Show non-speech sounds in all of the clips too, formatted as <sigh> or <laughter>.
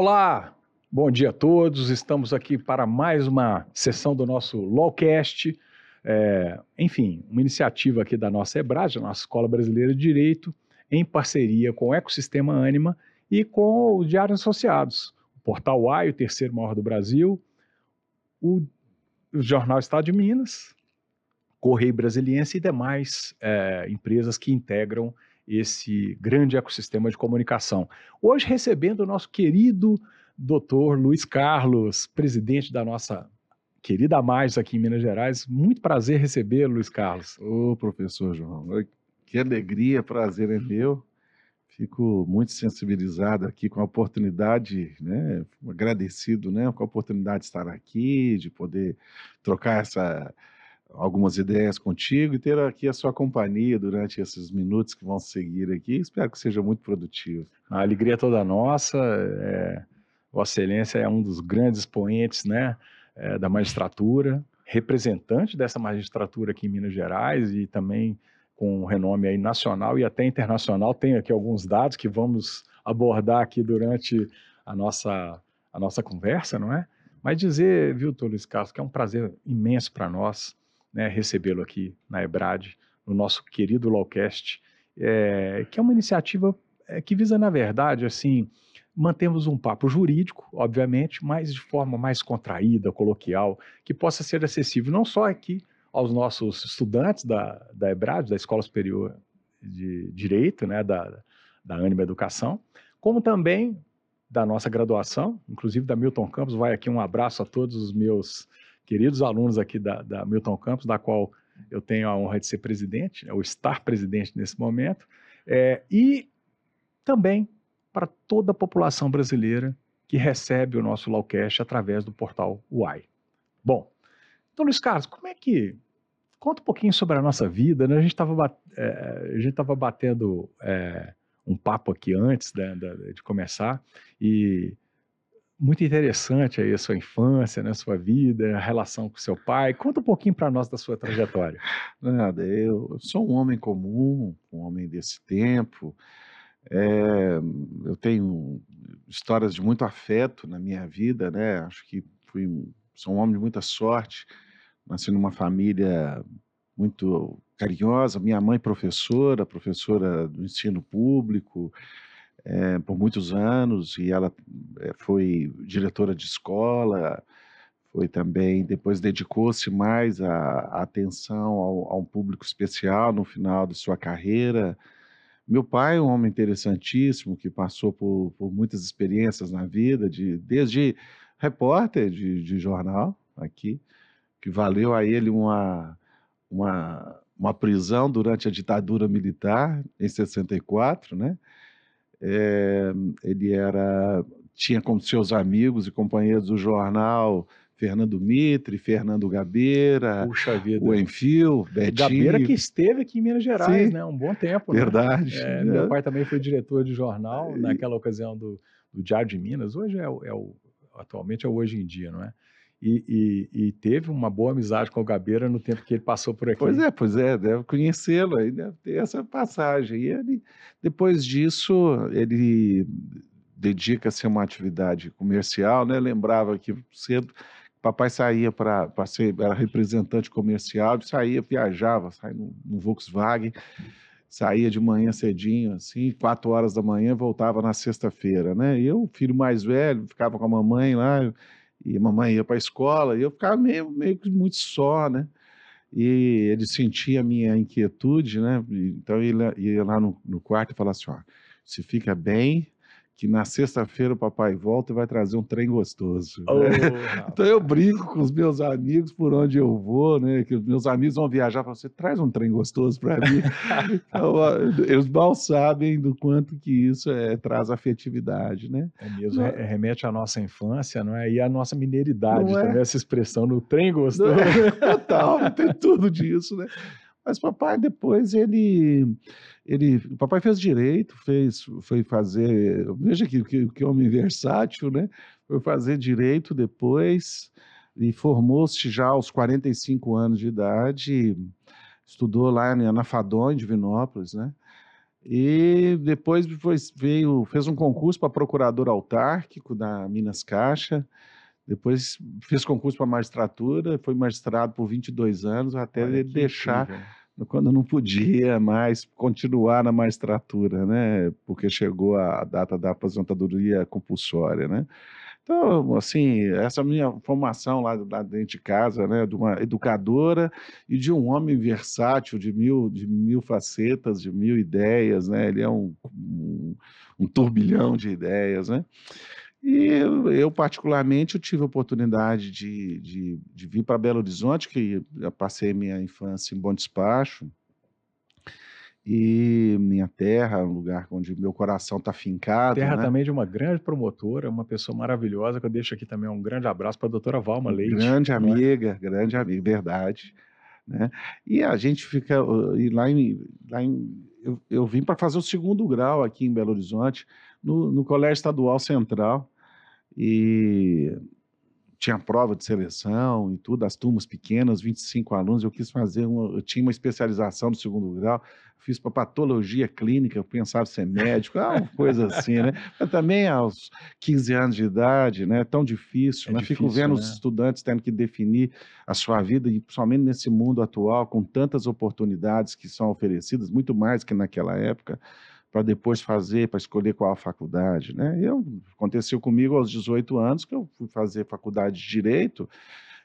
Olá, bom dia a todos. Estamos aqui para mais uma sessão do nosso Lawcast. É, enfim, uma iniciativa aqui da nossa EBRAD, a nossa Escola Brasileira de Direito, em parceria com o Ecossistema Anima e com o Diário Associados, o Portal AI, o terceiro maior do Brasil, o, o Jornal Estado de Minas, Correio Brasiliense e demais é, empresas que integram esse grande ecossistema de comunicação. Hoje recebendo o nosso querido doutor Luiz Carlos, presidente da nossa querida Mais aqui em Minas Gerais. Muito prazer recebê-lo, Luiz Carlos. Ô, professor João, que alegria, prazer é meu. Fico muito sensibilizado aqui com a oportunidade, né, agradecido, né, com a oportunidade de estar aqui, de poder trocar essa algumas ideias contigo e ter aqui a sua companhia durante esses minutos que vão seguir aqui. Espero que seja muito produtivo. A alegria é toda nossa. É, Vossa Excelência é um dos grandes expoentes né, é, da magistratura, representante dessa magistratura aqui em Minas Gerais e também com renome aí nacional e até internacional. Tenho aqui alguns dados que vamos abordar aqui durante a nossa, a nossa conversa, não é? Mas dizer, viu, Luiz Carlos, que é um prazer imenso para nós né, recebê-lo aqui na EBRAD, no nosso querido Lawcast, é, que é uma iniciativa é, que visa, na verdade, assim, mantemos um papo jurídico, obviamente, mas de forma mais contraída, coloquial, que possa ser acessível não só aqui aos nossos estudantes da, da EBRAD, da Escola Superior de Direito, né, da, da Anima Educação, como também da nossa graduação, inclusive da Milton Campos. Vai aqui um abraço a todos os meus queridos alunos aqui da, da Milton Campos, da qual eu tenho a honra de ser presidente, ou estar presidente nesse momento, é, e também para toda a população brasileira que recebe o nosso Lawcast através do portal UAI. Bom, então, Luiz Carlos, como é que. Conta um pouquinho sobre a nossa vida, né? A gente estava é, batendo é, um papo aqui antes né, de começar, e muito interessante aí a sua infância, né, sua vida, a relação com seu pai. Conta um pouquinho para nós da sua trajetória. Nada, eu sou um homem comum, um homem desse tempo. É, eu tenho histórias de muito afeto na minha vida, né? Acho que fui, sou um homem de muita sorte. Nasci numa família muito carinhosa. Minha mãe professora, professora do ensino público é, por muitos anos e ela é, foi diretora de escola, foi também, depois dedicou-se mais à, atenção ao, a um público especial no final de sua carreira. Meu pai, um homem interessantíssimo, que passou por, por muitas experiências na vida, de, desde repórter de, de jornal aqui, que valeu a ele uma, uma, uma prisão durante a ditadura militar, em 64, né? É, ele era tinha como seus amigos e companheiros do jornal Fernando Mitre, Fernando Gabeira, o Enfio, Betinho. Gabeira que esteve aqui em Minas Gerais, Sim. né? Um bom tempo. Né? Verdade. Né? É, Meu pai também foi diretor de jornal e... naquela ocasião do, do Diário de Minas. Hoje é, é o, atualmente é o Hoje em Dia, não é? E, e, e, teve uma boa amizade com o Gabeira no tempo que ele passou por aqui. Pois é, pois é, deve conhecê-lo, aí deve ter essa passagem. E ele, depois disso, ele dedica-se a uma atividade comercial, né? Lembrava que cedo papai saía para ser era representante comercial, saía, viajava, saía no, no Volkswagen, saía de manhã cedinho, assim, quatro horas da manhã, voltava na sexta-feira, né? E eu, filho mais velho, ficava com a mamãe lá, e a mamãe ia para a escola, e eu ficava meio, meio que muito só, né? E ele sentia a minha inquietude, né? Então ele ia lá no, no quarto e falava assim: ó, se fica bem, que na sexta-feira o papai volta e vai trazer um trem gostoso. Oh, então eu brinco com os meus amigos por onde eu vou, né? Que os meus amigos vão viajar para você, traz um trem gostoso para mim. <laughs> então, eles mal sabem do quanto que isso é, traz afetividade, né? É mesmo, não, remete à nossa infância, não é? E à nossa mineiridade é? também, essa expressão no trem gostoso. É, total, tem tudo disso, né? Mas papai depois ele ele, o papai fez direito, fez, foi fazer, veja que, que, que homem versátil, né? Foi fazer direito depois e formou-se já aos 45 anos de idade, estudou lá na Fadon, em Divinópolis, né? E depois foi, veio, fez um concurso para procurador autárquico da Minas Caixa. Depois fiz concurso para magistratura, foi magistrado por 22 anos, até Olha ele deixar, incrível. Quando não podia mais continuar na magistratura, né? Porque chegou a data da aposentadoria compulsória, né? Então, assim, essa minha formação lá, lá, dentro de casa, né, de uma educadora e de um homem versátil, de mil, de mil facetas, de mil ideias, né? Ele é um, um, um turbilhão de ideias, né? E eu, eu, particularmente, eu tive a oportunidade de, de, de vir para Belo Horizonte, que eu passei minha infância em Bom Despacho, e minha terra, um lugar onde meu coração está fincado. Terra né? também de uma grande promotora, uma pessoa maravilhosa, que eu deixo aqui também um grande abraço para a doutora Valma Leite. Grande é? amiga, é? grande amiga, verdade. Né? E a gente fica, e lá em, lá em eu, eu vim para fazer o segundo grau aqui em Belo Horizonte, no, no Colégio Estadual Central, e tinha prova de seleção e tudo, as turmas pequenas, 25 alunos, eu quis fazer uma, eu tinha uma especialização no segundo grau, fiz para patologia clínica, eu pensava ser médico, ah, uma coisa assim, né? <laughs> Mas também aos 15 anos de idade, né? Tão difícil, é né? Difícil, Fico vendo né? os estudantes tendo que definir a sua vida, e principalmente nesse mundo atual, com tantas oportunidades que são oferecidas, muito mais que naquela época, para depois fazer, para escolher qual a faculdade, né? Eu, aconteceu comigo aos 18 anos que eu fui fazer faculdade de Direito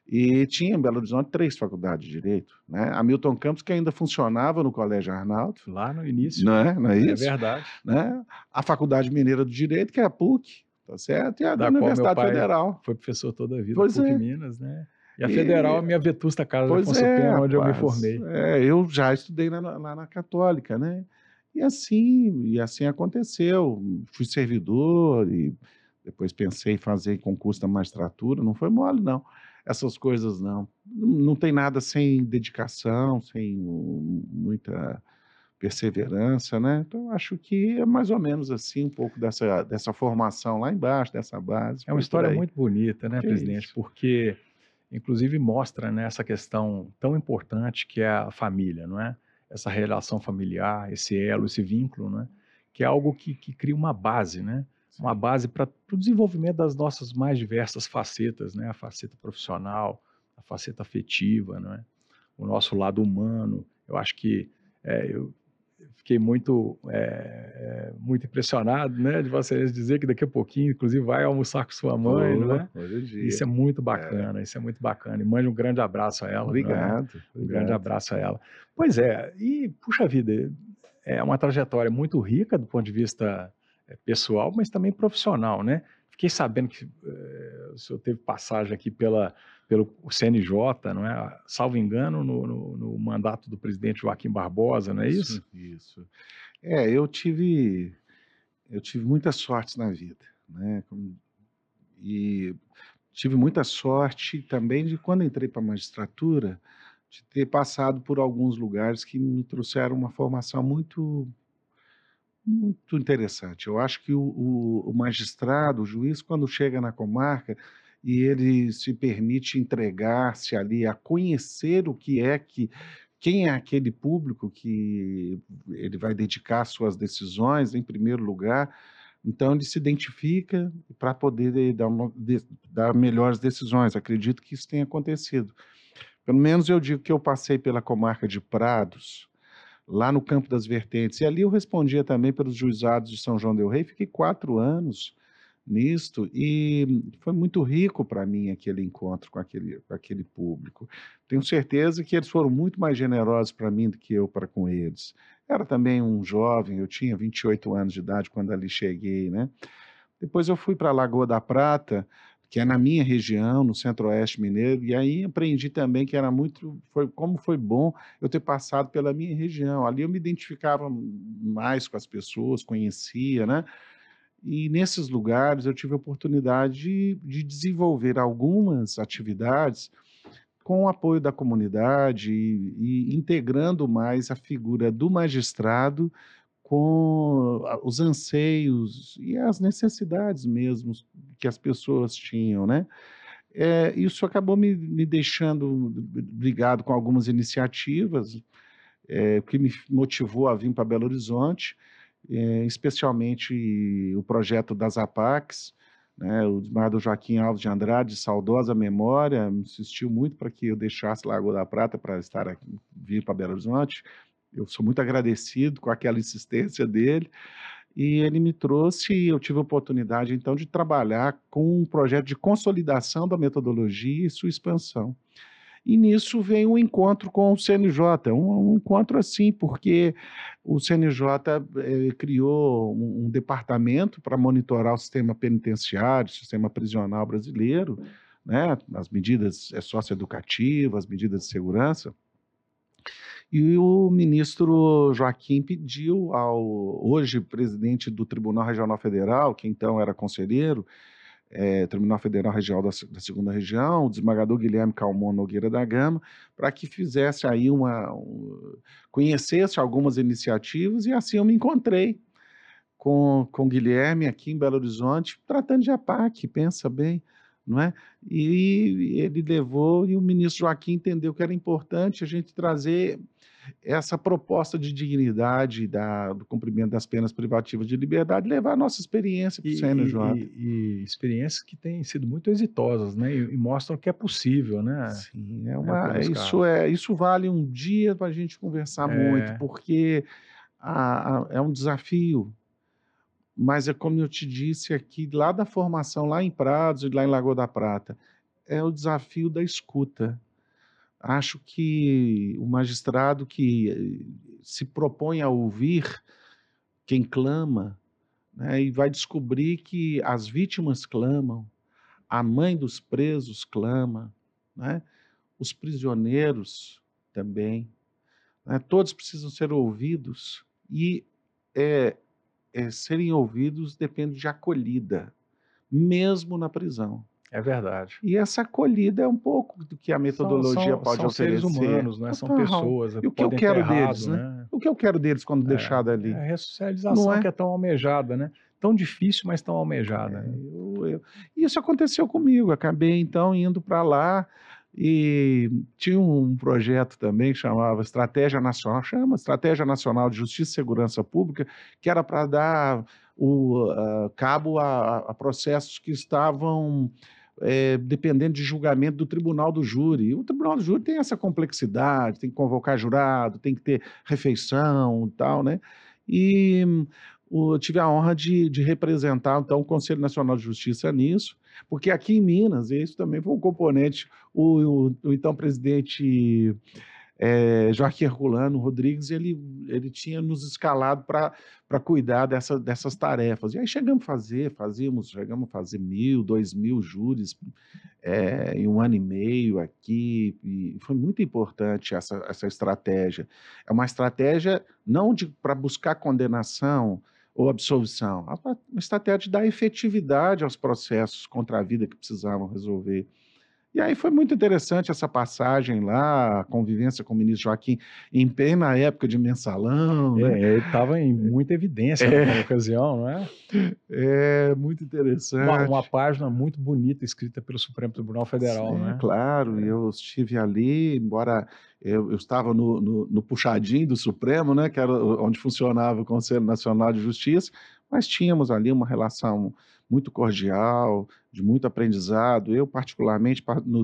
e tinha em Belo Horizonte três faculdades de Direito, né? A Milton Campos, que ainda funcionava no Colégio Arnaldo. Lá no início. Não é, não é, é isso? É verdade. Né? A Faculdade Mineira do Direito, que é a PUC, tá certo? E a da, da Universidade Federal. Foi professor toda a vida, pois PUC é. Minas, né? E a Federal, e... a minha vetusta casa pois Afonso é, Pena, onde rapaz, eu me formei. É, eu já estudei na, lá na Católica, né? E assim, e assim aconteceu. Fui servidor e depois pensei em fazer concurso da magistratura. Não foi mole, não. Essas coisas não. Não tem nada sem dedicação, sem muita perseverança, né? Então, acho que é mais ou menos assim, um pouco dessa, dessa formação lá embaixo, dessa base. É uma história muito bonita, né, que presidente? É Porque, inclusive, mostra né, essa questão tão importante que é a família, não é? Essa relação familiar, esse elo, esse vínculo, né? que é algo que, que cria uma base, né? uma base para o desenvolvimento das nossas mais diversas facetas, né? a faceta profissional, a faceta afetiva, né? o nosso lado humano. Eu acho que é, eu fiquei muito, é, é, muito impressionado né, de você dizer que daqui a pouquinho, inclusive, vai almoçar com sua mãe. Oh, né? Isso é muito bacana, é. isso é muito bacana. E mande um grande abraço a ela. Obrigado. Né? Um grande abraço a ela. Pois é, e puxa vida, é uma trajetória muito rica do ponto de vista é, pessoal, mas também profissional, né? Fiquei sabendo que é, o senhor teve passagem aqui pela, pelo CNJ, não é? Salvo engano, no, no, no, mandato do presidente Joaquim Barbosa, não é isso? Isso. É, eu tive eu tive muita sorte na vida, né? E tive muita sorte também de quando entrei para a magistratura, de ter passado por alguns lugares que me trouxeram uma formação muito muito interessante. Eu acho que o, o, magistrado, o juiz, quando chega na comarca, e ele se permite entregar-se ali a conhecer o que é que quem é aquele público que ele vai dedicar suas decisões em primeiro lugar. Então ele se identifica para poder dar, uma, dar melhores decisões. Acredito que isso tenha acontecido. Pelo menos eu digo que eu passei pela comarca de Prados, lá no Campo das Vertentes, e ali eu respondia também pelos juizados de São João del Rei. Fiquei quatro anos nisto e foi muito rico para mim aquele encontro com aquele, com aquele público. Tenho certeza que eles foram muito mais generosos para mim do que eu para com eles. Era também um jovem, eu tinha 28 anos de idade quando ali cheguei, né? Depois eu fui para a Lagoa da Prata, que é na minha região, no Centro-Oeste Mineiro, e aí aprendi também que era muito, foi como foi bom eu ter passado pela minha região. Ali eu me identificava mais com as pessoas, conhecia, né? E nesses lugares eu tive a oportunidade de, de desenvolver algumas atividades com o apoio da comunidade e, e, integrando mais a figura do magistrado com os anseios e as necessidades mesmo que as pessoas tinham, né? É, isso acabou me, me deixando ligado com algumas iniciativas é, que me motivou a vir para Belo Horizonte, é, especialmente o projeto das APACs, né, o desembargador Joaquim Alves de Andrade, saudosa memória, insistiu muito para que eu deixasse Lagoa da Prata para estar aqui, vir para Belo Horizonte. Eu sou muito agradecido com aquela insistência dele. E ele me trouxe, eu tive a oportunidade, então, de trabalhar com um projeto de consolidação da metodologia e sua expansão. E nisso vem um encontro com o CNJ, um, um encontro assim, porque o CNJ eh, criou um, um departamento para monitorar o sistema penitenciário, o sistema prisional brasileiro, né, as medidas socioeducativas, as medidas de segurança. E o ministro Joaquim pediu ao hoje presidente do Tribunal Regional Federal, que então era conselheiro, é, Tribunal Federal Regional da, da, Segunda Região, o desembargador Guilherme Calmon Nogueira da Gama, para que fizesse aí uma. Um, conhecesse algumas iniciativas, e assim eu me encontrei com, com Guilherme aqui em Belo Horizonte, tratando de APAC, pensa bem, não é? E ele levou, e o ministro Joaquim entendeu que era importante a gente trazer essa proposta de dignidade da, do cumprimento das penas privativas de liberdade, levar a nossa experiência para o CNJ. E, e, experiências que têm sido muito exitosas, né? E, e, mostram que é possível, né? Sim, é uma, é, isso, é, isso vale um dia para a gente conversar é. muito, porque a, a, é um desafio. Mas é como eu te disse aqui, lá da formação, lá em Prados e lá em Lagoa da Prata, é o desafio da escuta. Acho que o magistrado que eh, se propõe a ouvir quem clama, né, e vai descobrir que as vítimas clamam, a mãe dos presos clama, né, os prisioneiros também, né, todos precisam ser ouvidos e é, é, serem ouvidos depende de acolhida, mesmo na prisão. É verdade. E essa acolhida é um pouco do que a metodologia são, são, pode são oferecer. seres humanos, né? são pessoas. E o que eu quero errado, deles, né? né? O que eu quero deles quando é, deixado ali? É a ressocialização é? que é tão almejada, né? Tão difícil, mas tão almejada. É, eu, eu... Isso aconteceu comigo. Acabei então indo para lá e tinha um projeto também que chamava Estratégia Nacional, chama Estratégia Nacional de Justiça e Segurança Pública, que era para dar o uh, cabo a, a processos que estavam é, dependendo de julgamento do tribunal do júri. O tribunal do júri tem essa complexidade, tem que convocar jurado, tem que ter refeição e tal, né? E tive a honra de, de, representar então o Conselho Nacional de Justiça nisso, porque aqui em Minas, isso também foi um componente, o, o, o então presidente é, Joaquim Herculano Rodrigues, ele, ele tinha nos escalado para cuidar dessa, dessas tarefas. E aí chegamos a fazer, fazíamos, chegamos a fazer mil, dois mil júris é, em um ano e meio aqui, e foi muito importante essa, essa estratégia. É uma estratégia não para buscar condenação, ou absolvição, uma estratégia de dar efetividade aos processos contra a vida que precisavam resolver. E aí foi muito interessante essa passagem lá, a convivência com o ministro Joaquim, em plena época de mensalão. Né? É, ele estava em muita evidência é. na ocasião, não é? É, muito interessante. Uma, uma, página muito bonita escrita pelo Supremo Tribunal Federal, Sim, né? Claro, é. eu estive ali, embora eu, eu estava no, no, no, puxadinho do Supremo, né, que era onde funcionava o Conselho Nacional de Justiça, mas tínhamos ali uma relação muito cordial, de muito aprendizado. Eu, particularmente,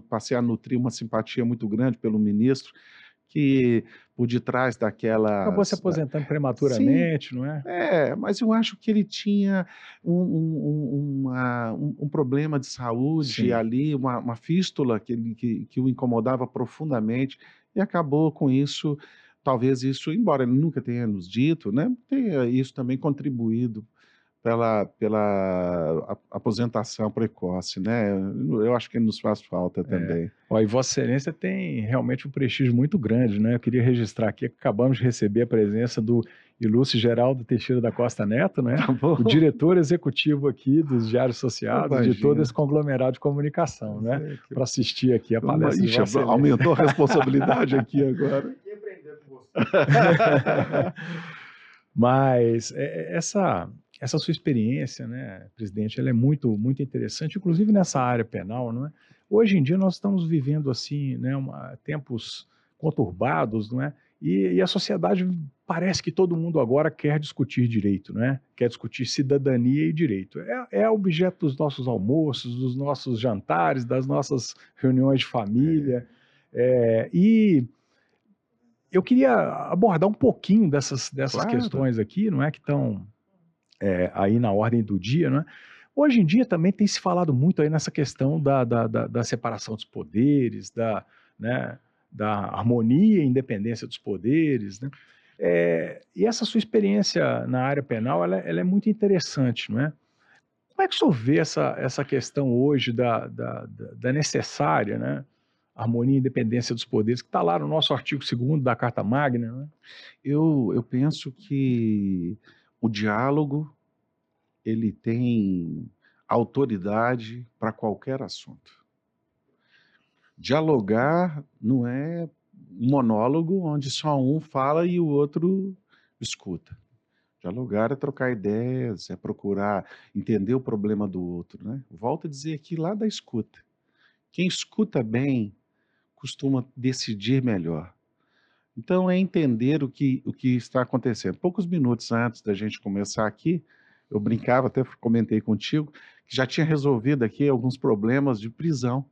passei a nutrir uma simpatia muito grande pelo ministro, que por detrás daquela. Acabou se aposentando prematuramente, Sim, não é? É, mas eu acho que ele tinha um, um, uma, um, um problema de saúde Sim. ali, uma, uma fístula que, que, que o incomodava profundamente, e acabou com isso. Talvez isso, embora ele nunca tenha nos dito, né, tenha isso também contribuído pela, pela aposentação precoce, né? Eu acho que nos faz falta é. também. É. Ó, e Vossa Excelência tem realmente um prestígio muito grande, né? Eu queria registrar aqui que acabamos de receber a presença do ilustre Geraldo Teixeira da Costa Neto, né? <laughs> Tá o diretor executivo aqui dos Diários Associados, de todo esse conglomerado de comunicação, né? Que... Para assistir aqui a palestra. Ixi, de aumentou a responsabilidade aqui <laughs> agora. <laughs> Mas é, essa essa sua experiência, né, presidente, ela é muito, muito interessante, inclusive nessa área penal, não é? Hoje em dia nós estamos vivendo assim, né, uma, tempos conturbados, não é? E, e, a sociedade parece que todo mundo agora quer discutir direito, né? Quer discutir cidadania e direito. É, é objeto dos nossos almoços, dos nossos jantares, das nossas reuniões de família. É, e eu queria abordar um pouquinho dessas, dessas claro. questões aqui, não é? Que estão é, aí na ordem do dia, né? Hoje em dia também tem se falado muito aí nessa questão da, da, da, da separação dos poderes, da, né, da harmonia e independência dos poderes, né? É, e essa sua experiência na área penal, ela, ela, é muito interessante, não é? Como é que o senhor vê essa, essa questão hoje da, da, da necessária, né? harmonia e independência dos poderes, que está lá no nosso artigo 2 da Carta Magna. Né? Eu, eu penso que o diálogo ele tem autoridade para qualquer assunto. Dialogar não é monólogo onde só um fala e o outro escuta. Dialogar é trocar ideias, é procurar entender o problema do outro. Né? Volto a dizer aqui lá da escuta. Quem escuta bem costuma decidir melhor. Então é entender o que, o que está acontecendo. Poucos minutos antes da gente começar aqui, eu brincava, até comentei contigo, que já tinha resolvido aqui alguns problemas de prisão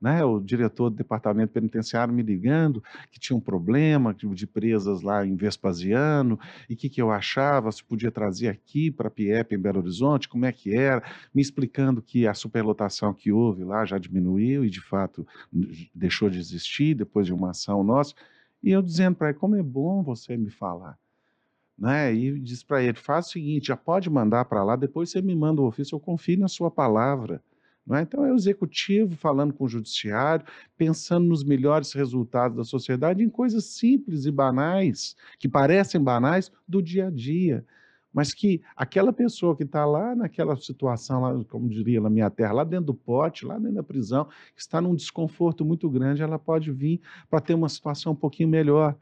né, o diretor do departamento penitenciário me ligando que tinha um problema de presas lá em Vespasiano, e o que, que eu achava, se podia trazer aqui para PIEP em Belo Horizonte, como é que era, me explicando que a superlotação que houve lá já diminuiu e, de fato, deixou de existir depois de uma ação nossa, e eu dizendo para ele, como é bom você me falar. Né? E diz para ele, faz o seguinte, já pode mandar para lá, depois você me manda o ofício, eu confio na sua palavra. É? Então, é o executivo falando com o judiciário, pensando nos melhores resultados da sociedade em coisas simples e banais, que parecem banais, do dia a dia. Mas que aquela pessoa que está lá naquela situação, lá, como diria na minha terra, lá dentro do pote, lá dentro da prisão, que está num desconforto muito grande, ela pode vir para ter uma situação um pouquinho melhor.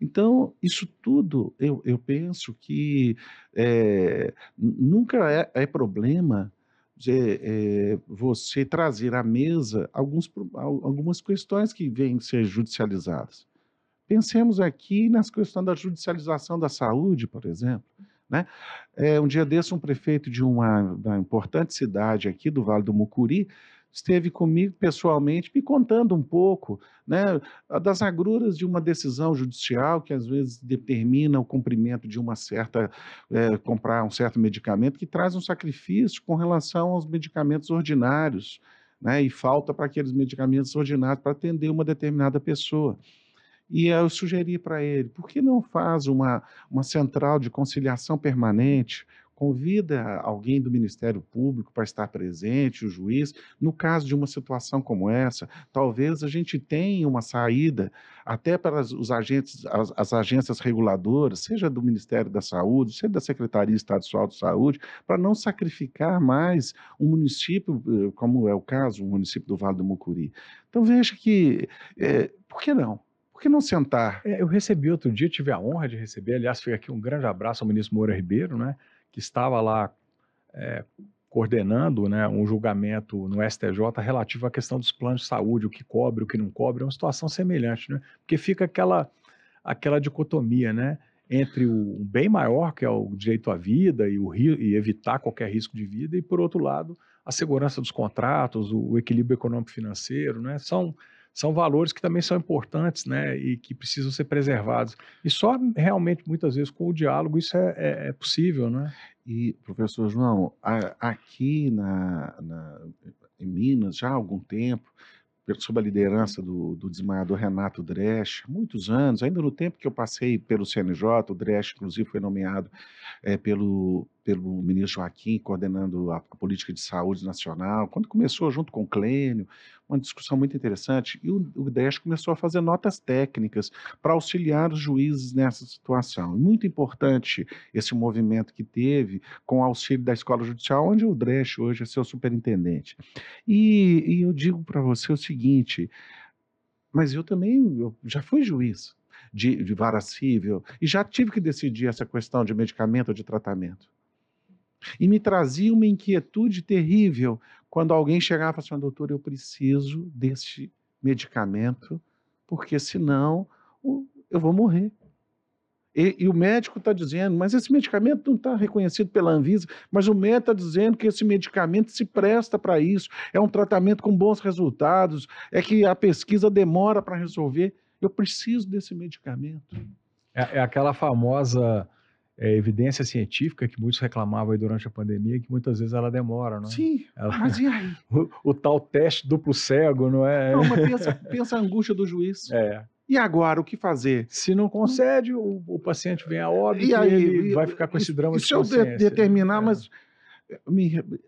Então, isso tudo, eu, eu penso que é, nunca é, é problema de, é, você trazer à mesa alguns, algumas questões que vêm ser judicializadas. Pensemos aqui nas questões da judicialização da saúde, por exemplo. Né? É, um dia desse, um prefeito de uma, uma importante cidade aqui do Vale do Mucuri esteve comigo pessoalmente, me contando um pouco né, das agruras de uma decisão judicial que às vezes determina o cumprimento de uma certa, é, comprar um certo medicamento que traz um sacrifício com relação aos medicamentos ordinários, né, e falta para aqueles medicamentos ordinários para atender uma determinada pessoa. E eu sugeri para ele, por que não faz uma, uma central de conciliação permanente, convida alguém do Ministério Público para estar presente, o juiz, no caso de uma situação como essa, talvez a gente tenha uma saída até para os agentes, as, as agências reguladoras, seja do Ministério da Saúde, seja da Secretaria Estadual de Saúde, para não sacrificar mais um município, eh, como é o caso, o município do Vale do Mucuri. Então veja que, é, por que não? Que não sentar? É, eu recebi outro dia, tive a honra de receber, aliás, fica aqui um grande abraço ao ministro Moura Ribeiro, né? que estava lá é, coordenando né, um julgamento no STJ relativo à questão dos planos de saúde, o que cobre, o que não cobre, é uma situação semelhante, né? Porque fica aquela, aquela dicotomia, né? Entre o bem maior, que é o direito à vida e, o, e evitar qualquer risco de vida, e, por outro lado, a segurança dos contratos, o, o equilíbrio econômico-financeiro, né? São, são valores que também são importantes, né, e que precisam ser preservados. E só realmente, muitas vezes, com o diálogo, isso é, é, é possível, né? E, professor João, a, aqui na, na, em Minas, já há algum tempo, sob a liderança do, do desmaiador Renato Dresch, muitos anos, ainda no tempo que eu passei pelo CNJ, o Dresch, inclusive, foi nomeado é, pelo, pelo ministro Joaquim, coordenando a, a, política de saúde nacional, quando começou junto com o Clênio, uma discussão muito interessante, e o, o começou a fazer notas técnicas para auxiliar os juízes nessa situação. Muito importante esse movimento que teve com o auxílio da Escola Judicial, onde o Dresch hoje é seu superintendente. E, e eu digo para você o seguinte, mas eu também eu já fui juiz de, de vara e já tive que decidir essa questão de medicamento ou de tratamento. E me trazia uma inquietude terrível quando alguém chegava e falava assim, doutor, eu preciso desse medicamento, porque senão eu vou morrer. E, e o médico está dizendo, mas esse medicamento não está reconhecido pela Anvisa, mas o médico está dizendo que esse medicamento se presta para isso, é um tratamento com bons resultados, é que a pesquisa demora para resolver. Eu preciso desse medicamento. É, é aquela famosa é, evidência científica que muitos reclamavam aí durante a pandemia, que muitas vezes ela demora, não é? Sim, ela... mas e aí? <laughs> O, o, tal teste duplo cego, não é? Não, mas pensa, pensa a angústia do juiz. É. E agora, o que fazer? Se não concede, o, o paciente vem a óbito e, aí, ele e, vai ficar com esse drama e, de. Se eu de, determinar, é. mas...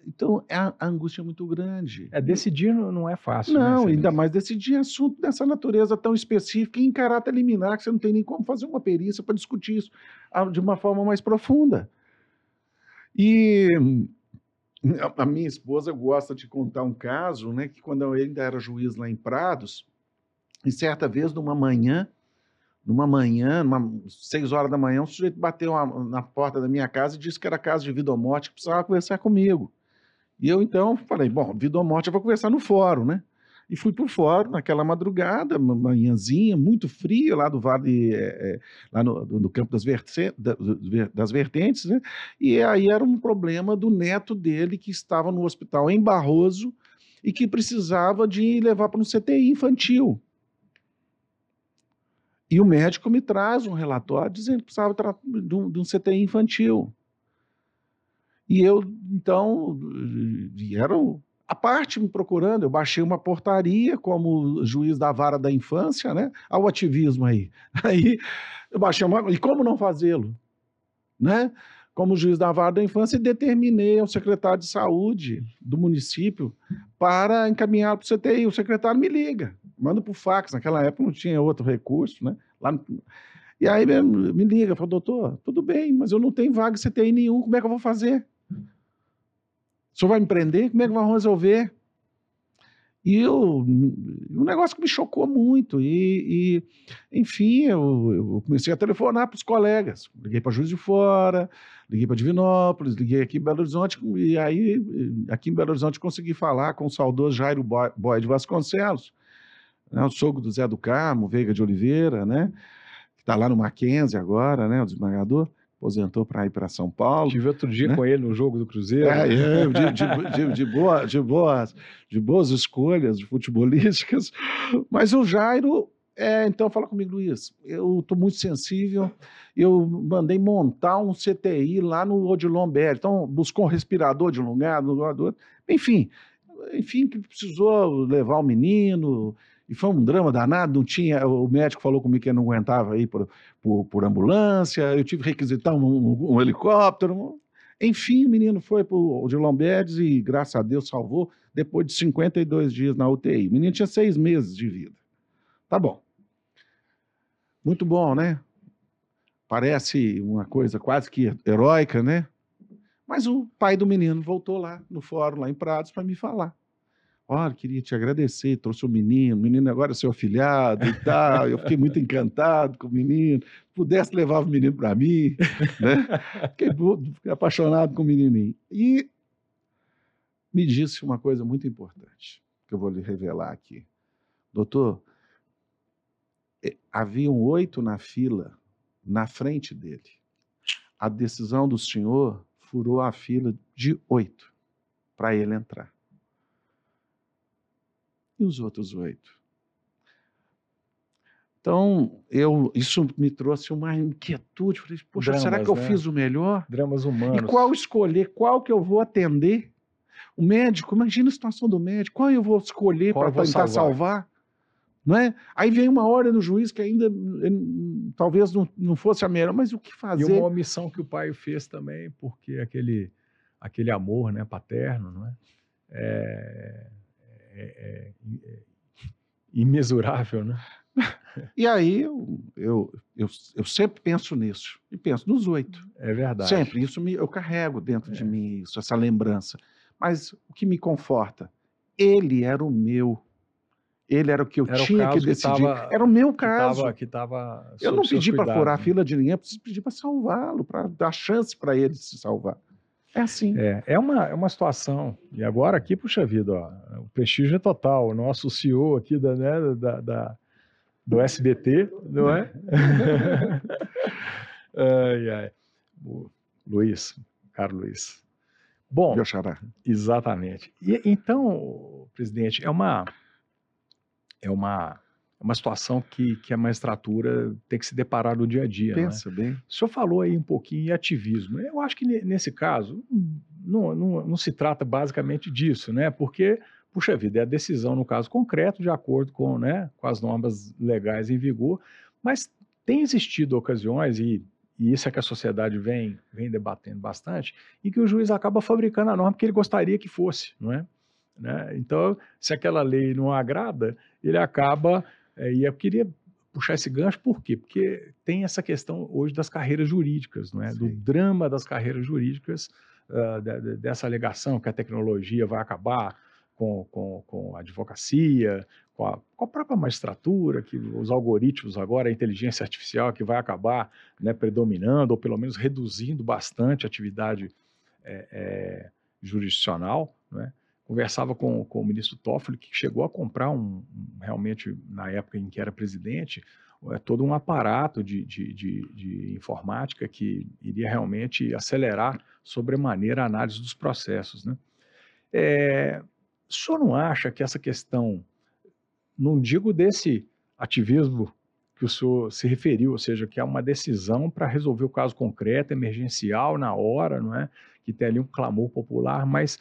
Então, é a, a angústia é muito grande. É, decidir não, não é fácil. Né, não, né, ainda mais decidir assunto dessa natureza tão específica e em caráter liminar, que você não tem nem como fazer uma perícia para discutir isso ah, de uma forma mais profunda. E a minha esposa gosta de contar um caso, né, que quando eu ainda era juiz lá em Prados, e certa vez, numa manhã, numa manhã, numa, seis horas da manhã, um sujeito bateu na porta da minha casa e disse que era caso de vida ou morte, que precisava conversar comigo. E eu então falei, bom, vida ou morte eu vou conversar no fórum, né? E fui para o fórum naquela madrugada, manhãzinha, muito fria, lá do Vale, é, lá no, no campo das, das vertentes, né? E aí era um problema do neto dele que estava no hospital em Barroso e que precisava de levar para um CTI infantil. E o médico me traz um relatório dizendo que precisava de um, CTI infantil. E eu, então, vieram a parte me procurando, eu baixei uma portaria como juiz da vara da infância, né? Ao ativismo aí. <laughs> Aí eu baixei uma. E como não fazê-lo? Né? Como juiz da vara da infância, determinei ao secretário de saúde do município para encaminhar para o CTI. O secretário me liga manda por fax. Naquela época não tinha outro recurso, né? Lá no... E aí me, liga, fala, doutor, tudo bem, mas eu não tenho vaga CTI nenhum, como é que eu vou fazer? O senhor vai me prender? Como é que vamos resolver? E eu, um negócio que me chocou muito. E, e enfim, eu, eu, comecei a telefonar para os colegas. Liguei para Juiz de Fora, liguei para Divinópolis, liguei aqui em Belo Horizonte. E aí, aqui em Belo Horizonte, consegui falar com o saudoso Jairo Boy de Vasconcelos, né, o sogro do Zé do Carmo, Veiga de Oliveira, né, que está lá no Mackenzie agora, né, o desmagador, aposentou para ir para São Paulo. Tive outro dia né? com ele no jogo do Cruzeiro. É, é de, de, de, de, boa, de, boas, de boas escolhas futebolísticas, mas o Jairo é, então fala comigo, Luiz. Eu estou muito sensível. Eu mandei montar um CTI lá no Odilon BR. Então, buscou um respirador de um lugar, do outro. Enfim, enfim, que precisou levar o menino. E foi um drama danado, não tinha, o médico falou comigo que não aguentava ir por, por, por ambulância, eu tive que requisitar um, um, um helicóptero. Enfim, o menino foi para o de Lombedes e, graças a Deus, salvou depois de 52 dias na UTI. O menino tinha seis meses de vida. Tá bom. Muito bom, né? Parece uma coisa quase que heróica, né? Mas o pai do menino voltou lá no fórum, lá em Prados, para me falar. Olha, queria te agradecer, trouxe o um menino, o menino agora é seu afilhado e tal. Eu fiquei muito encantado com o menino. Pudesse levar o menino para mim, né? Fiquei, fiquei apaixonado com o menininho. E me disse uma coisa muito importante, que eu vou lhe revelar aqui. Doutor, eh, haviam oito na fila, na frente dele. A decisão do senhor furou a fila de oito para ele entrar. E os outros oito? Então, eu, isso me trouxe uma inquietude. Falei, poxa, Dramas, será que eu né? fiz o melhor? Dramas humanos. E qual escolher? Qual que eu vou atender? O médico, imagina a situação do médico. Qual eu vou escolher para tentar salvar? salvar? Não é? Aí vem uma hora no juiz que ainda ele, talvez não, não fosse a melhor, mas o que fazer? E uma omissão que o pai fez também, porque aquele, aquele amor né, paterno, não é? é é, é, é, imesurável, né? E aí eu, eu, eu, eu, sempre penso nisso, e penso nos oito. É verdade. Sempre, isso me, eu carrego dentro de é. mim, isso, essa lembrança. Mas o que me conforta, ele era o meu. Ele era o que eu era tinha que decidir. Que tava, era o meu caso. Que tava, que tava eu não pedi para furar a né? fila de ninguém, eu preciso pedir para salvá-lo, para dar chance para ele se salvar. É assim. É, é, uma, é uma situação. E agora aqui, puxa vida, ó, o prestígio é total. O nosso CEO aqui da, né, da, da, do SBT, não é? <laughs> ai, ai. Luiz, caro Luiz. Bom, exatamente. E, então, presidente, é uma é uma é uma situação que, que a magistratura tem que se deparar no dia a dia. É? Pensa é? bem. O senhor falou aí um pouquinho em ativismo. Eu acho que nesse caso não, não, não se trata basicamente disso, né? Porque, puxa vida, é a decisão no caso concreto, de acordo com, né, com as normas legais em vigor, mas tem existido ocasiões, e, e isso é que a sociedade vem, vem debatendo bastante, em que o juiz acaba fabricando a norma que ele gostaria que fosse, não é? Né? Então, se aquela lei não agrada, ele acaba é, e eu queria puxar esse gancho, por quê? Porque tem essa questão hoje das carreiras jurídicas, não é? do drama das carreiras jurídicas, uh, dessa alegação que a tecnologia vai acabar com, com, com a advocacia, com a, com a, própria magistratura, que os algoritmos agora, a inteligência artificial que vai acabar né, predominando, ou pelo menos reduzindo bastante a atividade é, é, jurisdicional, não é? Conversava com, com o ministro Toffoli, que chegou a comprar um, realmente, na época em que era presidente, é, todo um aparato de, de, de, de, informática que iria realmente acelerar sobremaneira a análise dos processos. Né? É, o senhor não acha que essa questão, não digo desse ativismo que o senhor se referiu, ou seja, que é uma decisão para resolver o caso concreto, emergencial, na hora, não é? que tem ali um clamor popular, mas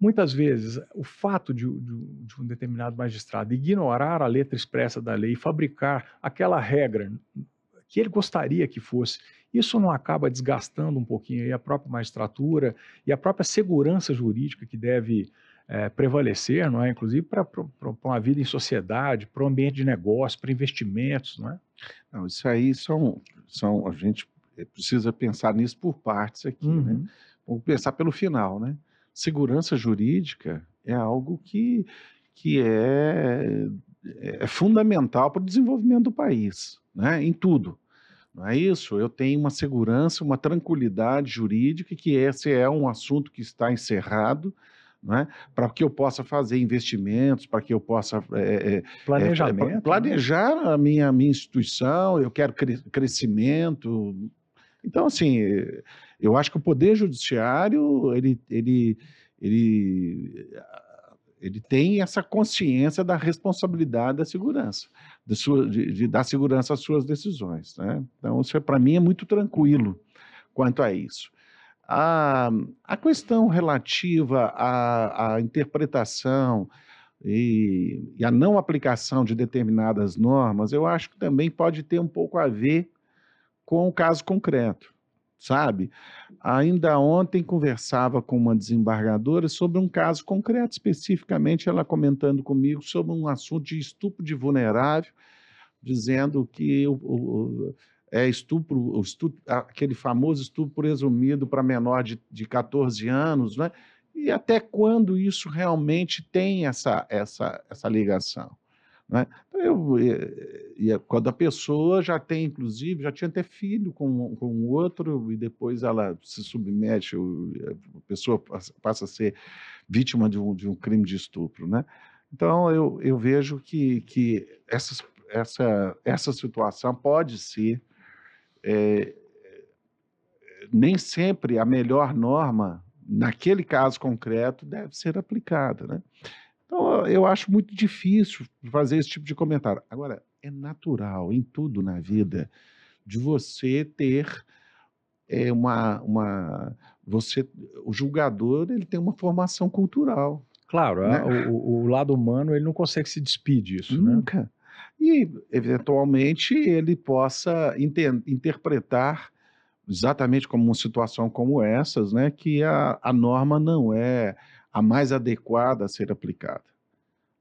Muitas vezes, o fato de, de, de, um determinado magistrado ignorar a letra expressa da lei e fabricar aquela regra que ele gostaria que fosse, isso não acaba desgastando um pouquinho a própria magistratura e a própria segurança jurídica que deve é, prevalecer, não é? inclusive para uma vida em sociedade, para o ambiente de negócio, para investimentos, não é? Não, isso aí são, são a gente precisa pensar nisso por partes aqui, né? uhum. né? Vamos pensar pelo final, né? Segurança jurídica é algo que, que é, é fundamental para o desenvolvimento do país, né? em tudo. Não é isso? Eu tenho uma segurança, uma tranquilidade jurídica, que esse é um assunto que está encerrado, é? para que eu possa fazer investimentos, para que eu possa é, é, Planejamento, é, planejar né? a minha, minha instituição, eu quero cre crescimento. Então, assim, eu acho que o Poder Judiciário, ele, ele, ele, ele tem essa consciência da responsabilidade da segurança, de, sua, de, de dar segurança às suas decisões. Né? Então, isso é, para mim é muito tranquilo quanto a isso. A, a questão relativa à, à interpretação e, e não aplicação de determinadas normas, eu acho que também pode ter um pouco a ver com o caso concreto sabe? Ainda ontem conversava com uma desembargadora sobre um caso concreto, especificamente ela comentando comigo sobre um assunto de estupro de vulnerável, dizendo que o, o é estupro, estupro, aquele famoso estupro presumido para menor de, de 14 anos, né? E até quando isso realmente tem essa, essa, essa ligação? Né? Eu, e, e, quando a pessoa já tem, inclusive, já tinha até filho com, com outro, e depois ela se submete, a pessoa passa a ser vítima de um, de um crime de estupro. Né? Então, eu, eu vejo que, que essas, essa, essa situação pode ser. É, nem sempre a melhor norma, naquele caso concreto, deve ser aplicada. Né? Então, eu acho muito difícil fazer esse tipo de comentário. Agora, é natural em tudo na vida de você ter é, uma, uma. Você, o julgador ele tem uma formação cultural. Claro, né? o, o, lado humano ele não consegue se despedir disso. Né? Nunca. Né? E, eventualmente, ele possa interpretar exatamente como uma situação como essas, né, que a, a norma não é a mais adequada a ser aplicada.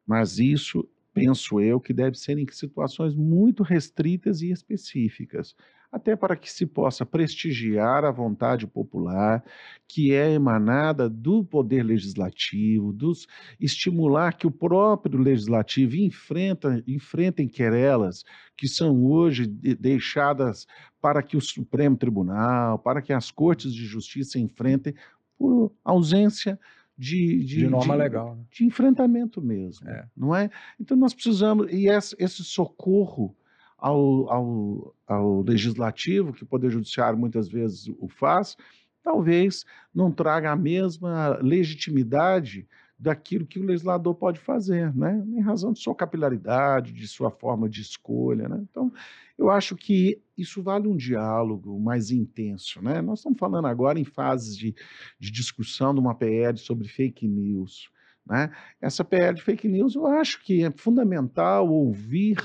Mas isso, penso eu, que deve ser em situações muito restritas e específicas, até para que se possa prestigiar a vontade popular, que é emanada do poder legislativo, dos estimular que o próprio legislativo enfrenta, enfrentem querelas que são hoje deixadas para que o Supremo Tribunal, para que as cortes de justiça enfrentem por ausência de, de, de norma legal. Né? De enfrentamento mesmo, é. não é? Então nós precisamos, e esse, esse socorro ao, ao, ao legislativo, que o Poder Judiciário muitas vezes o faz, talvez não traga a mesma legitimidade daquilo que o legislador pode fazer, né? em razão de sua capilaridade, de sua forma de escolha. Né? Então, eu acho que isso vale um diálogo mais intenso. Né? Nós estamos falando agora em fases de, de discussão de uma PL sobre fake news. Né? Essa PL de fake news, eu acho que é fundamental ouvir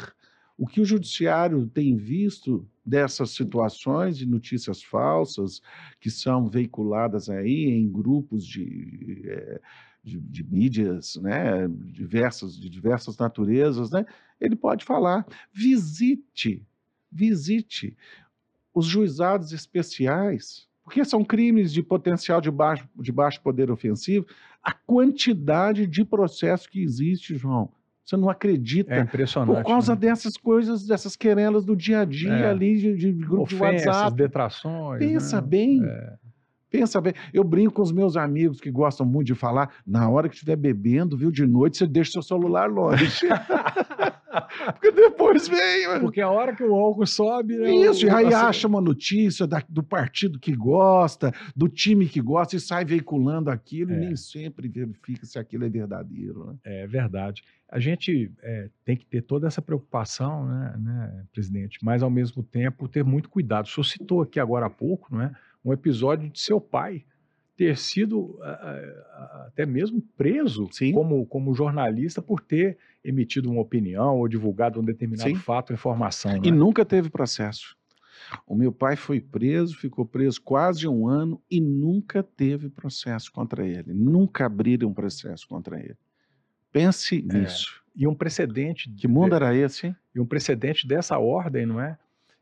o que o judiciário tem visto dessas situações de notícias falsas que são veiculadas aí em grupos de, é, de, de, mídias, né, diversas, de diversas naturezas, né, ele pode falar. Visite, visite os juizados especiais, porque são crimes de potencial de baixo, de baixo poder ofensivo. A quantidade de processo que existe, João, você não acredita. É impressionante. Por causa né? dessas coisas, dessas querelas do dia a dia é. ali, de, de grupo Ofensas, de WhatsApp. detrações. Pensa né? bem. É. Pensa bem. Eu brinco com os meus amigos que gostam muito de falar, na hora que estiver bebendo, viu, de noite, você deixa seu celular longe. <laughs> Porque depois vem. Porque a hora que o álcool sobe. Né, Isso, e aí acha uma notícia da, do partido que gosta, do time que gosta, e sai veiculando aquilo, é. e nem sempre verifica se aquilo é verdadeiro. Né? É verdade a gente é, tem que ter toda essa preocupação, né, né, presidente, mas ao mesmo tempo ter muito cuidado. O senhor citou aqui agora há pouco não é, um episódio de seu pai ter sido até mesmo preso como, como jornalista por ter emitido uma opinião ou divulgado um determinado Sim. fato ou informação. E né? nunca teve processo. O meu pai foi preso, ficou preso quase um ano e nunca teve processo contra ele. Nunca abriram um processo contra ele. Pense é, nisso. E um precedente. Que mundo era esse? E um precedente dessa ordem, não é?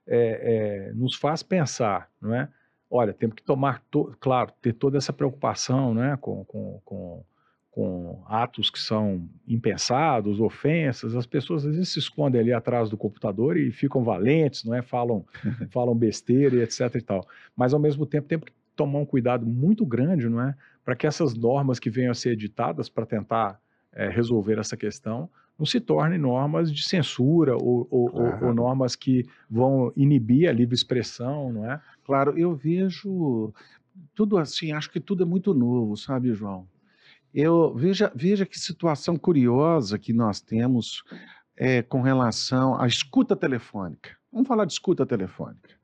é, é nos faz pensar, não é? Olha, temos que tomar, to, claro, ter toda essa preocupação, né, com, com, com, com atos que são impensados, ofensas. As pessoas às vezes se escondem ali atrás do computador e ficam valentes, não é? Falam, <laughs> falam besteira e etc e tal. Mas ao mesmo tempo, temos que tomar um cuidado muito grande, não é? Para que essas normas que venham a ser editadas para tentar é, resolver essa questão não se tornem normas de censura ou, ou, claro. ou, normas que vão inibir a livre expressão, não é? Claro, eu vejo tudo assim, acho que tudo é muito novo, sabe, João? Eu veja, veja que situação curiosa que nós temos é, com relação à escuta telefônica. Vamos falar de escuta telefônica.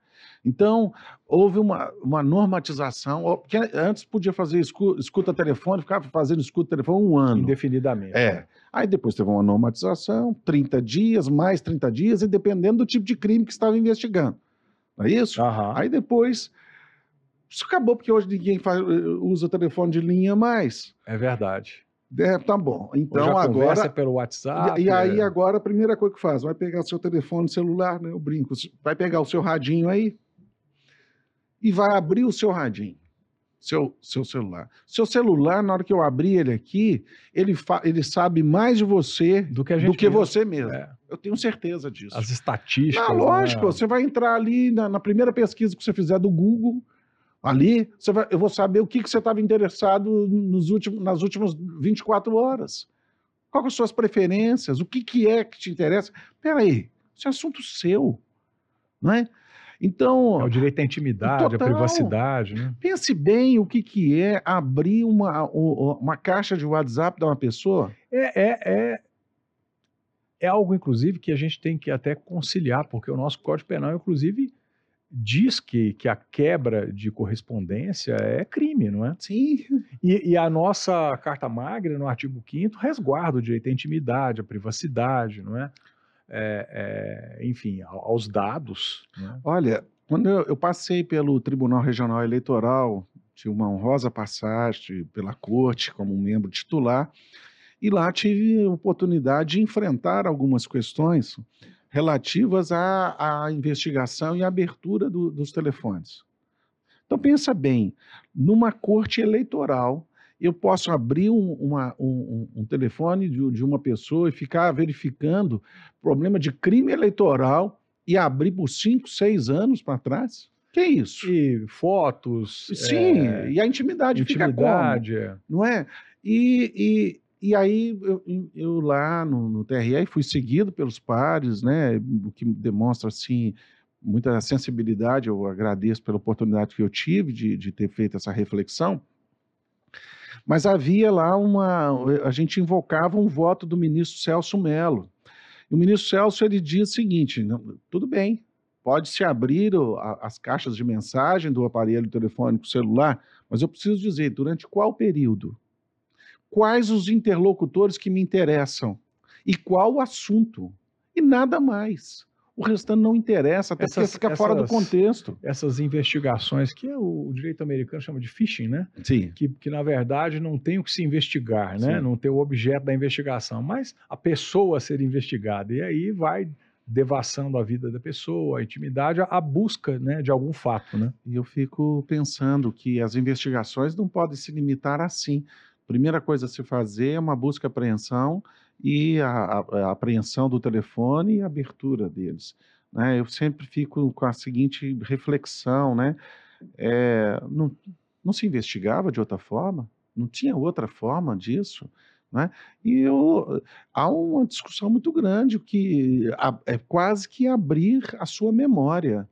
Então, houve uma, uma normatização, porque antes podia fazer escuta, escuta telefone, ficava fazendo escuta telefone um ano. Indefinidamente. É. Né? Aí depois teve uma normatização, 30 dias, mais 30 dias, e dependendo do tipo de crime que estava investigando. Não é isso? Uhum. Aí depois. Isso acabou, porque hoje ninguém faz, usa telefone de linha mais. É verdade. É, tá bom. Então agora. É pelo WhatsApp. E, e aí é... agora a primeira coisa que faz, vai pegar seu telefone celular, né? Eu brinco, vai pegar o seu radinho aí, e vai abrir o seu radinho, seu, seu celular. Seu celular, na hora que eu abrir ele aqui, ele, ele sabe mais de você do que, do que você mesmo. É. Eu tenho certeza disso. As estatísticas. Ah, lógico, né? você vai entrar ali na, na, primeira pesquisa que você fizer do Google, ali, você vai, eu vou saber o que, que você estava interessado nos últimos, nas últimas 24 horas. Quais são as suas preferências? O que, que é que te interessa? Peraí, isso é assunto seu. Não é? Então. É o direito à intimidade, total, à privacidade. Né? Pense bem o que, que é abrir uma, uma caixa de WhatsApp de uma pessoa. É, é, é, é algo, inclusive, que a gente tem que até conciliar, porque o nosso Código Penal, inclusive, diz que, que a quebra de correspondência é crime, não é? Sim. E, e, a nossa Carta Magna, no artigo 5 resguarda o direito à intimidade, à privacidade, não é? É, é, enfim, aos dados. Né? Olha, quando eu, eu, passei pelo Tribunal Regional Eleitoral, tive uma honrosa passagem pela corte como membro titular, e lá tive a oportunidade de enfrentar algumas questões relativas à, à investigação e abertura do, dos telefones. Então pensa bem, numa corte eleitoral eu posso abrir um, uma, um, um telefone de, de, uma pessoa e ficar verificando problema de crime eleitoral e abrir por cinco, seis anos para trás? Que é isso? E fotos. Sim, é, e a intimidade, intimidade. fica é. como? Não é? E, e, e aí eu, eu lá no, no TRE fui seguido pelos pares, né? O que demonstra assim muita sensibilidade. Eu agradeço pela oportunidade que eu tive de, de ter feito essa reflexão. Mas havia lá uma. A gente invocava um voto do ministro Celso Melo. E o ministro Celso ele diz o seguinte: tudo bem, pode-se abrir as caixas de mensagem do aparelho telefônico celular, mas eu preciso dizer durante qual período? Quais os interlocutores que me interessam? E qual o assunto? E nada mais o restante não interessa, até essas, porque fica essas, fora do contexto. Essas investigações, que o, direito americano chama de phishing, né? Sim. Que, que na verdade não tem o que se investigar, né? Sim. Não tem o objeto da investigação, mas a pessoa a ser investigada. E aí vai devassando a vida da pessoa, a intimidade, a, busca né, de algum fato. Né? E eu fico pensando que as investigações não podem se limitar assim. Primeira coisa a se fazer é uma busca apreensão e a, a, a apreensão do telefone e a abertura deles. Né? Eu sempre fico com a seguinte reflexão, né? É, não, não se investigava de outra forma? Não tinha outra forma disso? Né? E eu, há uma discussão muito grande que é quase que abrir a sua memória,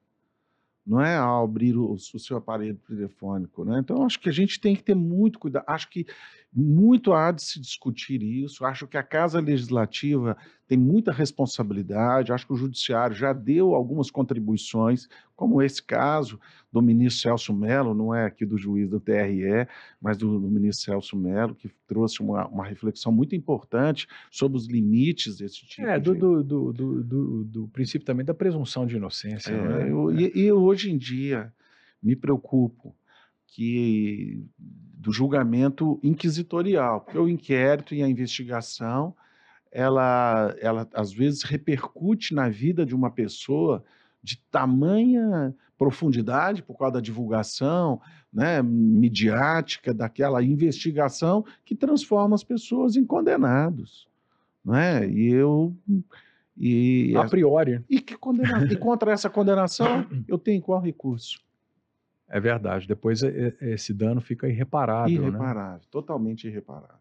não é ao abrir o, o seu aparelho telefônico. Né? Então, acho que a gente tem que ter muito cuidado. Acho que muito há de se discutir isso. Acho que a Casa Legislativa tem muita responsabilidade. Acho que o Judiciário já deu algumas contribuições, como esse caso do ministro Celso Melo, não é aqui do juiz do TRE, mas do, do ministro Celso Melo, que trouxe uma, uma, reflexão muito importante sobre os limites desse tipo é, do, de... do, do, do, princípio também da presunção de inocência. É, né? eu, e, e hoje em dia me preocupo que do julgamento inquisitorial, porque o inquérito e a investigação, ela, ela às vezes repercute na vida de uma pessoa de tamanha profundidade por causa da divulgação né, midiática daquela investigação que transforma as pessoas em condenados. Né? E eu. E, a priori. E, que condena, e contra essa condenação, <coughs> eu tenho qual recurso? É verdade. Depois esse dano fica irreparável. Né? Irreparável, né? totalmente irreparável.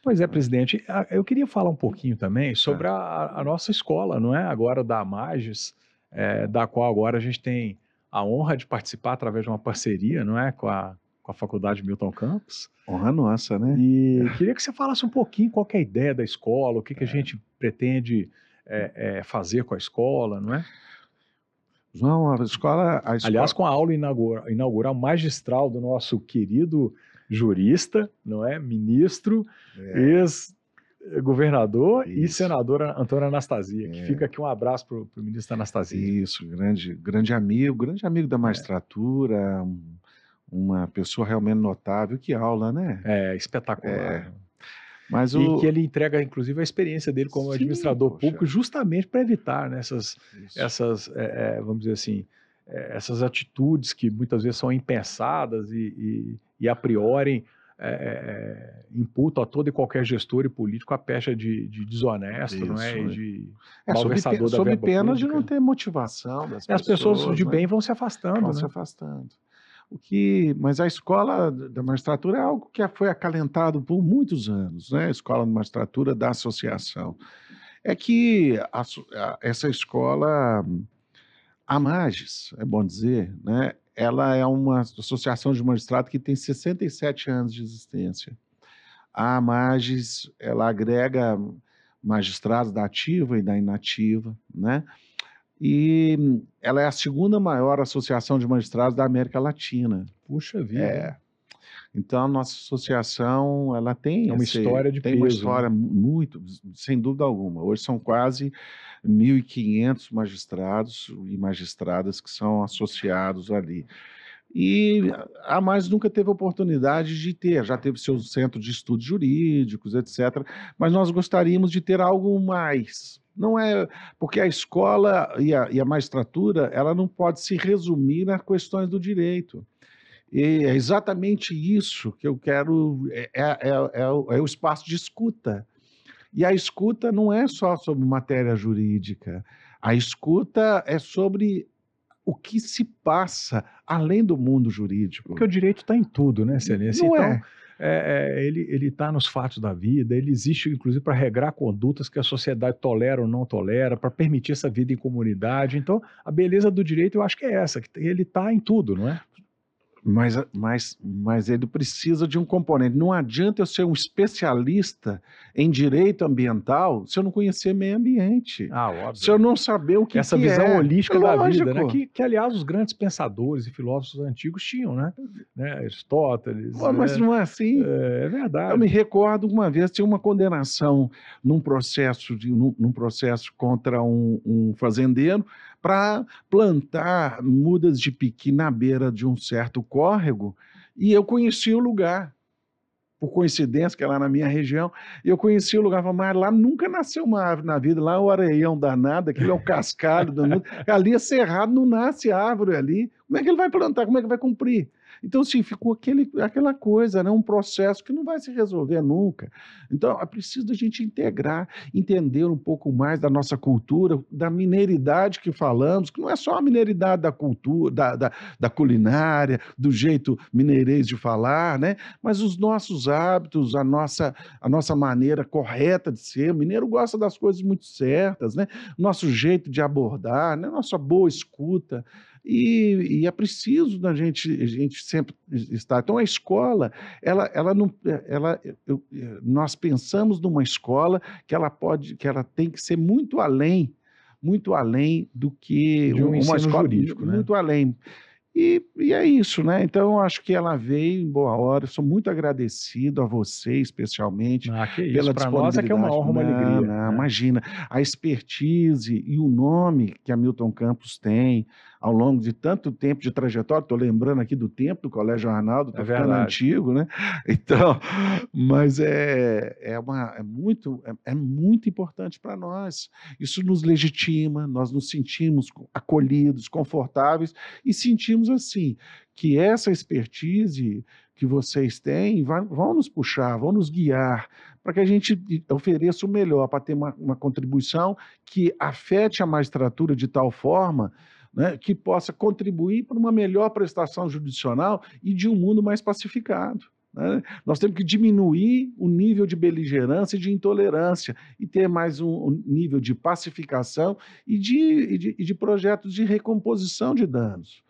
Pois é, presidente. Eu queria falar um pouquinho também sobre é. a, a, nossa escola, não é? Agora da Magis, é, da qual agora a gente tem a honra de participar através de uma parceria, não é? Com a, com a Faculdade Milton Campos. Honra nossa, né? E é. queria que você falasse um pouquinho qual é a ideia da escola, o que, que a é. gente pretende é, fazer com a escola, não é? João, a escola, a escola... Aliás, com a aula inaugural, inaugural magistral do nosso querido jurista, não é? Ministro, é. ex-governador e senadora Antônia Anastasia. É. Que fica aqui um abraço para o ministro Anastasia. Isso, grande, grande amigo, grande amigo da é. magistratura, um, uma pessoa realmente notável. Que aula, né? É, espetacular. É. Mas o... E que ele entrega, inclusive, a experiência dele como Sim, administrador poxa. público, justamente para evitar né, essas, essas é, vamos dizer assim, é, essas atitudes que muitas vezes são impensadas e, e, e a priori é, imputam a todo e qualquer gestor e político a pecha de, de desonesto, Isso, não é? E de é, malversador sob, da sob pena pública. de não ter motivação das As pessoas, pessoas de né? bem vão se afastando. Vão né? se afastando. O que, mas a escola da magistratura é algo que foi acalentado por muitos anos, né? A escola de magistratura da associação. É que a, a, essa escola, a Magis, é bom dizer, né? Ela é uma associação de magistrados que tem 67 anos de existência. A Magis, ela agrega magistrados da ativa e da inativa, né? E ela é a segunda maior associação de magistrados da América Latina. Puxa vida. É. Então a nossa associação ela tem é uma esse, história de tem peso, uma história né? muito, sem dúvida alguma. Hoje são quase 1.500 magistrados e magistradas que são associados ali. E a mais nunca teve oportunidade de ter, já teve seu centro de estudos jurídicos, etc. Mas nós gostaríamos de ter algo mais, não é porque a escola e a, e a magistratura ela não pode se resumir nas questões do direito. E é exatamente isso que eu quero, é, é, é, é, o, é o espaço de escuta. E a escuta não é só sobre matéria jurídica, a escuta é sobre o que se passa além do mundo jurídico. Porque o direito está em tudo, né, Excelência? Não então, é. é, é, ele está nos fatos da vida, ele existe, inclusive, para regrar condutas que a sociedade tolera ou não tolera, para permitir essa vida em comunidade. Então, a beleza do direito, eu acho que é essa, que ele está em tudo, não é? Mas, mas, mas ele precisa de um componente. Não adianta eu ser um especialista em direito ambiental se eu não conhecer meio ambiente. Ah, óbvio. Se eu não saber o que Essa que visão é. holística É da vida, lógico. né? Que, que, aliás, os grandes pensadores e filósofos antigos tinham, né? né? Aristóteles. Pô, mas né? não é assim. É, é verdade. Eu me recordo uma vez tinha uma condenação num processo de num, num processo contra um, um fazendeiro para plantar mudas de piqui na beira de um certo córrego e eu conheci o lugar. Por coincidência que é lá na minha região e eu conheci o lugar mas lá nunca nasceu uma árvore na vida lá é o areião danado aquilo é o cascalho do mundo <laughs> ali é cerrado não nasce árvore ali. Como é que ele vai plantar? Como é que vai cumprir então, assim, ficou aquele, aquela coisa, né? um processo que não vai se resolver nunca. Então, é preciso a gente integrar, entender um pouco mais da nossa cultura, da mineiridade que falamos, que não é só a mineiridade da cultura, da, da, da culinária, do jeito mineirês de falar, né? mas os nossos hábitos, a nossa, a nossa maneira correta de ser. O mineiro gosta das coisas muito certas, né? nosso jeito de abordar, né? nossa boa escuta. E, e, é preciso da gente, a gente sempre estar. Então a escola, ela, ela não, ela, eu, nós pensamos numa escola que ela pode, que ela tem que ser muito além, muito além do que um uma ensino escola jurídico, né? muito além. E, e, é isso, né? Então, eu acho que ela veio em boa hora. Eu sou muito agradecido a você, especialmente, Ah, que pela isso. Para nós é que é uma honra, uma alegria. não, né? Imagina, a expertise e o nome que a Milton Campos tem ao longo de tanto tempo de trajetória. Estou lembrando aqui do tempo do Colégio Arnaldo, estou É ficando verdade. antigo, né? <laughs> Então, mas é, é, uma, é, muito, é, é muito importante para nós. Isso nos legitima, nós nos sentimos acolhidos, confortáveis e sentimos assim que essa expertise que vocês têm vai- vão nos puxar, vão nos guiar para que a gente ofereça o melhor, para ter uma, uma contribuição que afete a magistratura de tal forma né, que possa contribuir para uma melhor prestação judicional e de um mundo mais pacificado. né? Nós temos que diminuir o nível de beligerância e de intolerância e ter mais um, um nível de pacificação e de, e de, e de projetos de recomposição de danos.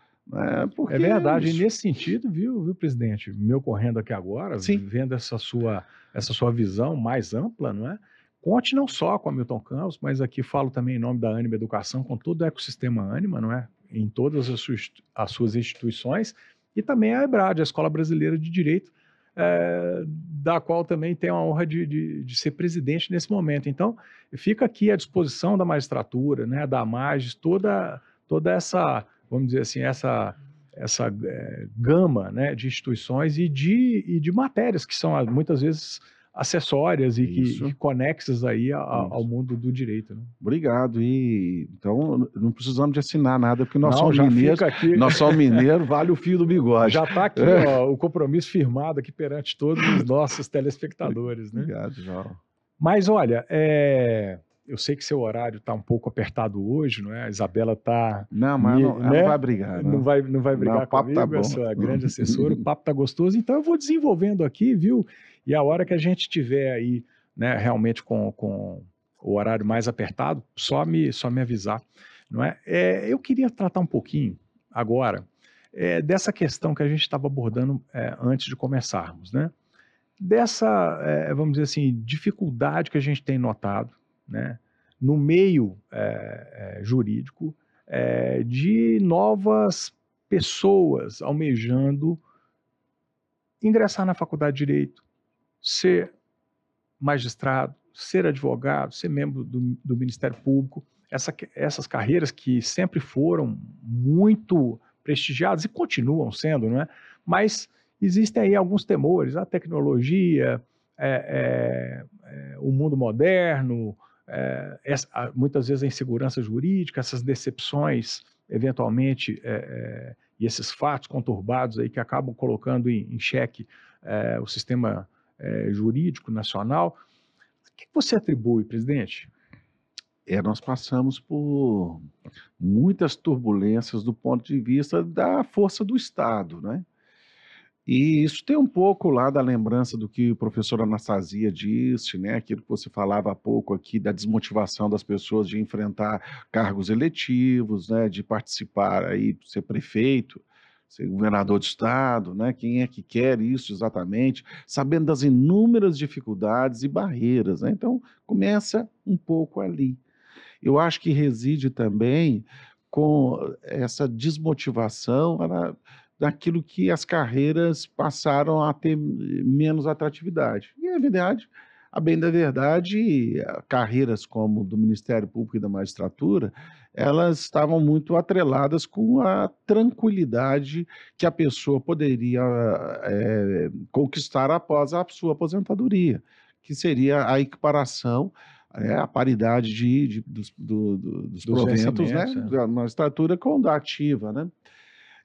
Porque É verdade, e isso. nesse sentido, viu, viu, presidente, me ocorrendo aqui agora, Sim. vendo essa sua, essa sua visão mais ampla, não é? Conte não só com a Milton Campos, mas aqui falo também em nome da Anima Educação, com todo o ecossistema Anima, não é? Em todas as suas, as suas instituições, e também a EBRAD, a Escola Brasileira de Direito, eh, da qual também tenho a honra de, de, de ser presidente nesse momento. Então, fica aqui à disposição da magistratura, né, da MAGES, toda, toda essa, vamos dizer assim, essa, essa eh, gama né, de instituições e de, e de matérias que são ah, muitas vezes acessórias e que, Isso. e conexas aí a- a- ao mundo do direito. Né? Obrigado. E então não precisamos de assinar nada, porque nós Não, somos mineiros. aqui, Nós somos mineiros, vale o fio do bigode. já está aqui É. ó, o compromisso firmado aqui perante todos os nossos telespectadores. Né? Obrigado, João. Mas olha, é, eu sei que seu horário está um pouco apertado hoje, não é? A Isabela está Não, mas Me- não, né? não vai brigar. não Não. vai, não vai brigar Não, o papo comigo, tá bom. sua grande assessora, o <laughs> papo tá gostoso, então eu vou desenvolvendo aqui, viu? E a hora que a gente tiver aí, né, realmente com, com o horário mais apertado, só me, só me avisar, não é? É, eu queria tratar um pouquinho agora é, dessa questão que a gente estava abordando é, antes de começarmos, né? Dessa, é, vamos dizer assim, dificuldade que a gente tem notado, né? No meio é, é, jurídico, de novas pessoas almejando ingressar na faculdade de direito, ser magistrado, ser advogado, ser membro do, do Ministério Público, essa, essas carreiras que sempre foram muito prestigiadas e continuam sendo, não é? Mas existem aí alguns temores, a tecnologia, é, é, é, o mundo moderno, é, essa, muitas vezes a insegurança jurídica, essas decepções, eventualmente, é, é, e esses fatos conturbados aí que acabam colocando em, em xeque o sistema é, jurídico nacional. O que você atribui, presidente? é, nós passamos por muitas turbulências do ponto de vista da força do Estado, né? E isso tem um pouco lá da lembrança do que o professor Anastasia disse, né? Aquilo que você falava há pouco aqui da desmotivação das pessoas de enfrentar cargos eletivos, né? De participar aí, ser prefeito, ser governador de estado, né? Quem é que quer isso exatamente? Sabendo das inúmeras dificuldades e barreiras, né? Então começa um pouco ali. Eu acho que reside também com essa desmotivação daquilo que as carreiras passaram a ter menos atratividade. E é verdade, a bem da verdade, carreiras como do Ministério Público e da Magistratura, elas estavam muito atreladas com a tranquilidade que a pessoa poderia é, conquistar após a sua aposentadoria, que seria a equiparação é, a paridade de, de dos, do, do, dos, dos proventos né, é. da magistratura com da ativa. Né?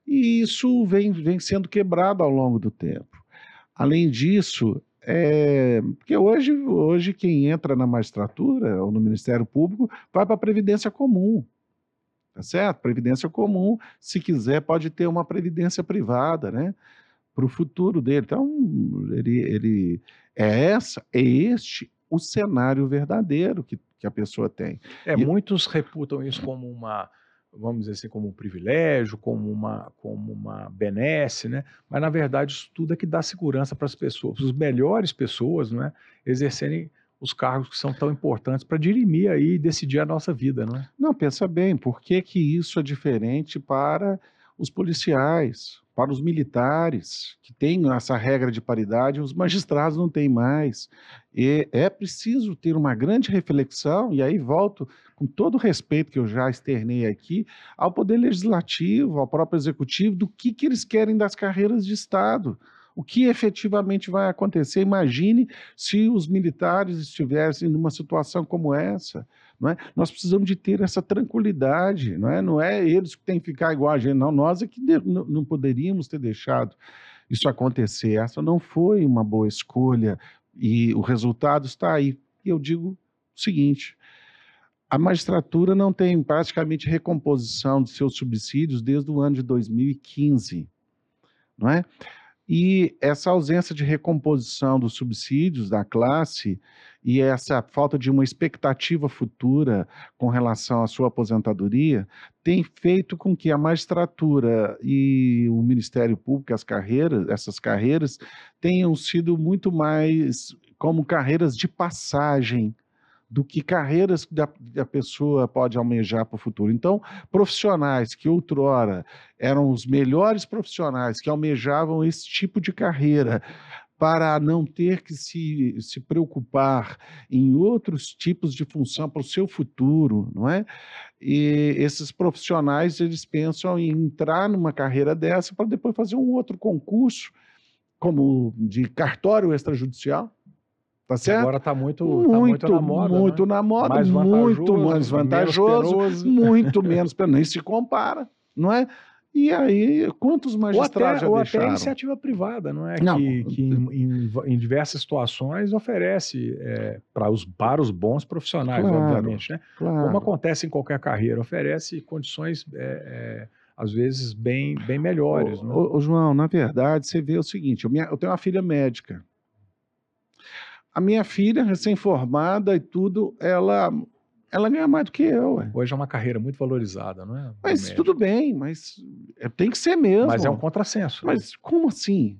E isso vem, vem sendo quebrado ao longo do tempo. Além disso, é, porque hoje, hoje quem entra na magistratura ou no Ministério Público vai para a Previdência Comum. Tá certo? Previdência comum, se quiser, pode ter uma previdência privada, né? Para o futuro dele. Então, ele, ele é essa, é este o cenário verdadeiro que, que a pessoa tem. É, e, muitos reputam isso como uma vamos dizer assim, como um privilégio, como uma, como uma benesse, né? Mas na verdade isso tudo é que dá segurança para as pessoas, para as melhores pessoas, né? Exercerem os cargos que são tão importantes para dirimir aí e decidir a nossa vida, não é? Não, pensa bem, por que que isso é diferente para os policiais, para os militares, que têm essa regra de paridade, os magistrados não têm mais. E é preciso ter uma grande reflexão, e aí volto com todo o respeito que eu já externei aqui, ao Poder Legislativo, ao próprio Executivo, do que, que eles querem das carreiras de Estado. O que efetivamente vai acontecer? Imagine se os militares estivessem numa situação como essa. Não é? Nós precisamos de ter essa tranquilidade, não é? Não é eles que têm que ficar igual a gente, não. Nós é que não poderíamos ter deixado isso acontecer. Essa não foi uma boa escolha e o resultado está aí. E eu digo o seguinte: a magistratura não tem praticamente recomposição de seus subsídios desde o ano de 2015, não é? E essa ausência de recomposição dos subsídios da classe e essa falta de uma expectativa futura com relação à sua aposentadoria tem feito com que a magistratura e o Ministério Público, as carreiras, essas carreiras, tenham sido muito mais como carreiras de passagem do que carreiras que a, pessoa pode almejar para o futuro. Então, profissionais que outrora eram os melhores profissionais que almejavam esse tipo de carreira, para não ter que se, se preocupar em outros tipos de função para o seu futuro, não é? E esses profissionais, eles pensam em entrar numa carreira dessa para depois fazer um outro concurso, como de cartório extrajudicial, Tá certo? Agora está muito, muito, tá muito na moda. Muito né? na moda, mais muito mais vantajoso, muito <laughs> menos, nem se compara, não é? E aí, quantos magistrados ou até, já ou até iniciativa privada, não é? Não. Que, que em, em, em, diversas situações oferece é, para, os, para os bons profissionais, claro, obviamente, né? Claro. Como acontece em qualquer carreira, oferece condições, é, é, às vezes, bem, bem melhores. Ô, né? ô, ô, João, na verdade, você vê o seguinte, eu, minha, eu tenho uma filha médica. A minha filha, recém-formada e tudo, ela ela ganha mais do que eu. Ué. Hoje é uma carreira muito valorizada, não é? Mas tudo bem, mas é, tem que ser mesmo. Mas é um contrassenso. Mas como assim?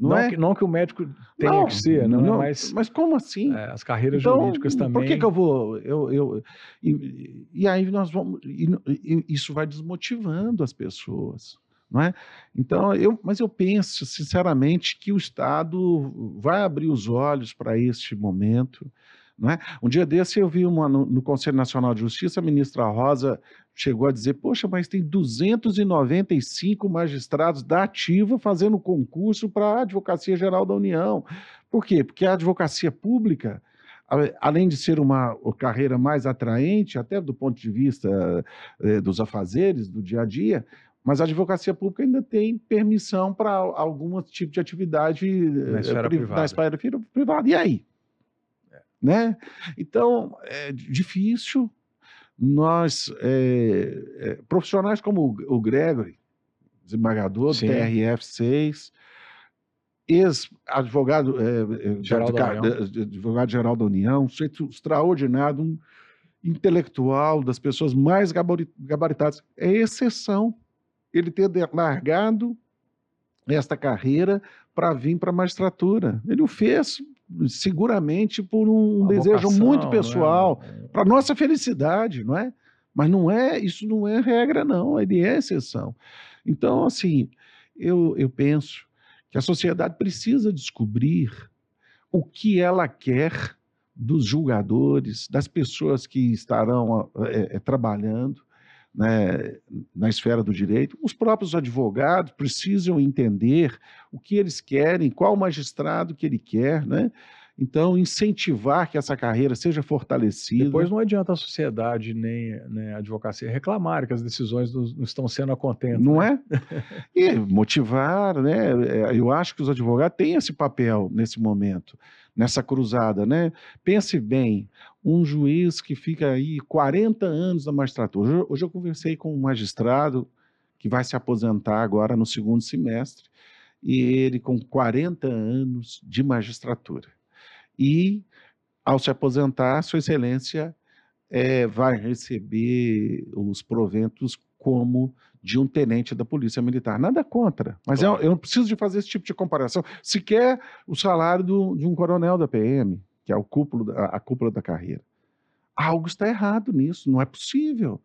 Não, não, é? que, não que o médico tenha não, que ser, não, é? não mas, mas como assim? É, as carreiras então, jurídicas também. Por que, que eu vou. Eu, eu, e, e aí nós vamos. E, e, isso vai desmotivando as pessoas. Não é? Então, eu, mas eu penso, sinceramente, que o Estado vai abrir os olhos para este momento não é? Um dia desse eu vi uma, no, no, Conselho Nacional de Justiça, a ministra Rosa chegou a dizer, poxa, mas tem 295 magistrados da ativa fazendo concurso para a Advocacia Geral da União. Por quê? Porque a advocacia pública, além de ser uma carreira mais atraente, até do ponto de vista eh, dos afazeres, do dia a dia, mas a advocacia pública ainda tem permissão para algum tipo de atividade na esfera, eh, privada. na esfera privada. E aí? né? Então, é difícil. Nós, é, é, profissionais como o Gregory, desembargador do TRF6, ex-advogado é, geral, advogado geral da União, sujeito extraordinário, um intelectual, das pessoas mais gabaritadas. É exceção ele ter largado esta carreira para vir para a magistratura. Ele o fez seguramente por um Uma desejo vocação, muito pessoal, é? para nossa felicidade, não é? Mas não é, isso não é regra não, ele é exceção. Então, assim, eu, eu penso que a sociedade precisa descobrir o que ela quer dos julgadores, das pessoas que estarão é, é, trabalhando né, na esfera do direito. Os próprios advogados precisam entender o que eles querem, qual magistrado que ele quer, né? Então, incentivar que essa carreira seja fortalecida. Depois não adianta a sociedade nem, nem a advocacia reclamar que as decisões não, não estão sendo a contento. Não né? é? <laughs> E motivar, né? É, eu acho que os advogados têm esse papel nesse momento, nessa cruzada, né? Pense bem, um juiz que fica aí 40 anos na magistratura. Hoje, eu conversei com um magistrado que vai se aposentar agora no segundo semestre, e ele com 40 anos de magistratura e, ao se aposentar, Sua Excelência é, vai receber os proventos como de um tenente da Polícia Militar. Nada contra, mas claro. eu, eu, não preciso de fazer esse tipo de comparação. Sequer o salário do, de um coronel da PM, que é o cúpulo, a, a cúpula da carreira. Algo está errado nisso, não é possível.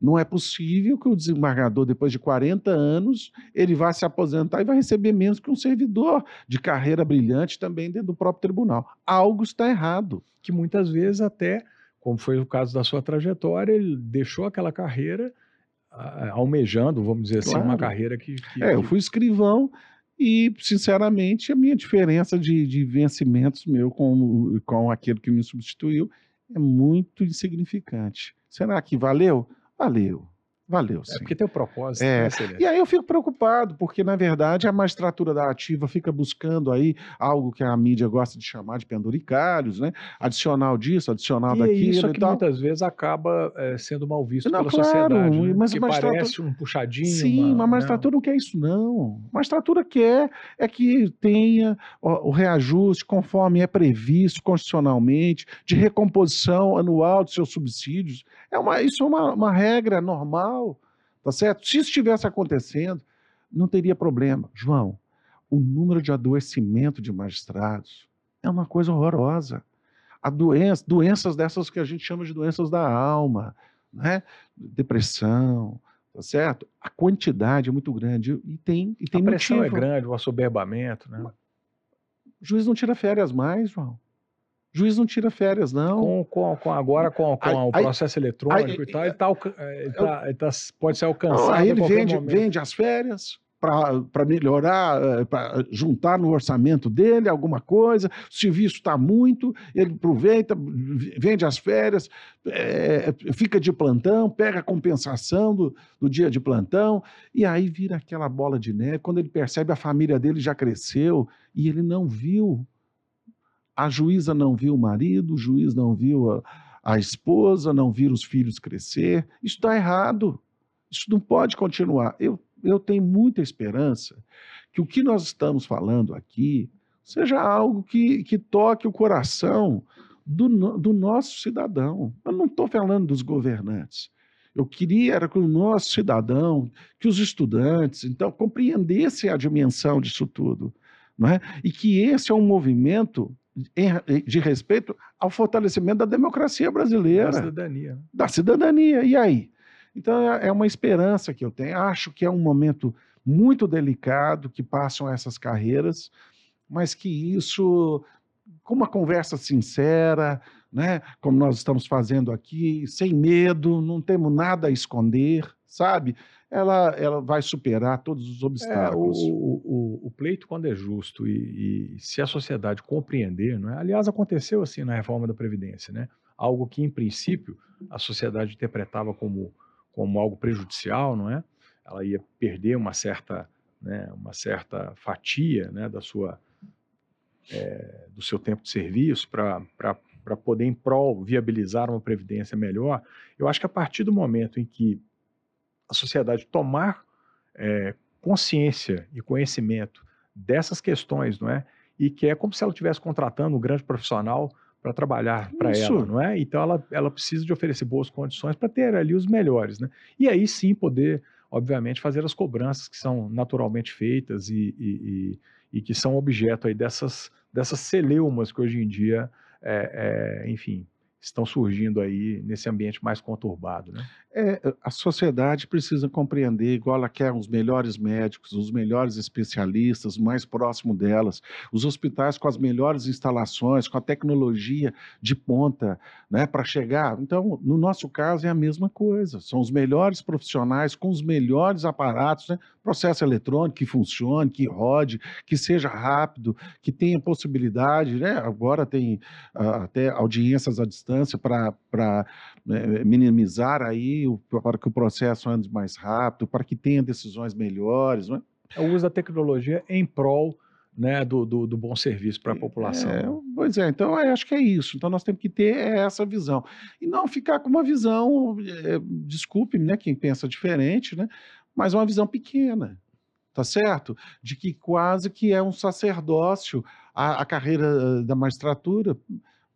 Não é possível que o desembargador, depois de 40 anos, ele vá se aposentar e vai receber menos que um servidor de carreira brilhante também dentro do próprio tribunal. Algo está errado. Que muitas vezes até, como foi o caso da sua trajetória, ele deixou aquela carreira almejando, vamos dizer claro. assim, uma carreira que, que... É, eu fui escrivão e, sinceramente, a minha diferença de, de vencimentos meu com, com aquele que me substituiu é muito insignificante. Será que valeu? Valeu. Valeu, é sim. É porque tem o propósito. É. Né, e aí eu fico preocupado, porque, na verdade, a magistratura da ativa fica buscando aí algo que a mídia gosta de chamar de penduricalhos, né? Adicional disso, adicional e daquilo. Isso é que muitas vezes acaba é, sendo mal visto não, pela claro, sociedade. Né? Mas que magistratura... parece um puxadinho. Sim, uma, mas a né? magistratura não. não quer isso, não. A magistratura quer é que tenha o, o reajuste conforme é previsto constitucionalmente, de recomposição anual de seus subsídios. É uma, isso é uma, uma regra normal, tá certo? Se isso estivesse acontecendo, não teria problema. João, o número de adoecimento de magistrados é uma coisa horrorosa. A doença, doenças dessas que a gente chama de doenças da alma, né? depressão, tá certo? A quantidade é muito grande e tem, e tem a pressão motivo. é grande, o assoberbamento, né? O juiz não tira férias mais, João. O juiz não tira férias, não. Com, com, com agora, com, com aí, o processo aí, eletrônico aí, e tal, ele, tá, ele, tá, ele tá, pode ser alcançado. Aí ele vende, vende as férias para melhorar, eh, para juntar no orçamento dele alguma coisa. O serviço está muito, ele aproveita, vende as férias, é, fica de plantão, pega a compensação do, do dia de plantão, e aí vira aquela bola de neve. Quando ele percebe, a família dele já cresceu e ele não viu a juíza não viu o marido, o juiz não viu a, a esposa, não viu os filhos crescer. Isso está errado. Isso não pode continuar. Eu, eu tenho muita esperança que o que nós estamos falando aqui seja algo que, que toque o coração do, do nosso cidadão. Eu não estou falando dos governantes. Eu queria era que o nosso cidadão, que os estudantes, então, compreendessem a dimensão disso tudo. Não é? E que esse é um movimento de respeito ao fortalecimento da democracia brasileira. Da cidadania. Né? Da cidadania. E aí? Então é, é uma esperança que eu tenho. Acho que é um momento muito delicado que passam essas carreiras, mas que isso, com uma conversa sincera, né, como nós estamos fazendo aqui, sem medo, não temos nada a esconder, sabe? ela, ela vai superar todos os obstáculos. É, o, o, o, pleito, quando é justo e, e, se a sociedade compreender, não é? aliás, aconteceu assim na reforma da Previdência, né? algo que, em princípio, a sociedade interpretava como, como algo prejudicial, não é? ela ia perder uma certa, né, uma certa fatia né, da sua, é, do seu tempo de serviço para para poder, em prol, viabilizar uma previdência melhor, eu acho que a partir do momento em que a sociedade tomar é, consciência e conhecimento dessas questões, não é? E que é como se ela estivesse contratando um grande profissional para trabalhar para ela, não é? Então ela, ela precisa de oferecer boas condições para ter ali os melhores, né? E aí sim poder, obviamente, fazer as cobranças que são naturalmente feitas e, e, e, e que são objeto aí dessas, dessas celeumas que hoje em dia, é, é, enfim, estão surgindo aí nesse ambiente mais conturbado, né? É, a sociedade precisa compreender, igual ela quer os melhores médicos, os melhores especialistas, mais próximo delas, os hospitais com as melhores instalações, com a tecnologia de ponta, né, para chegar. Então, no nosso caso é a mesma coisa. São os melhores profissionais com os melhores aparatos, né, processo eletrônico que funcione, que rode, que seja rápido, que tenha possibilidade, né? Agora tem uh, até audiências à distância para né, minimizar aí, o, para que o processo ande mais rápido, para que tenha decisões melhores. Não é? o uso da tecnologia em prol né, do, do, do bom serviço para a população. É, pois é, então eu acho que é isso. Então nós temos que ter essa visão. E não ficar com uma visão, é, desculpe né, quem pensa diferente, né, mas uma visão pequena tá certo? De que quase que é um sacerdócio a, a carreira da magistratura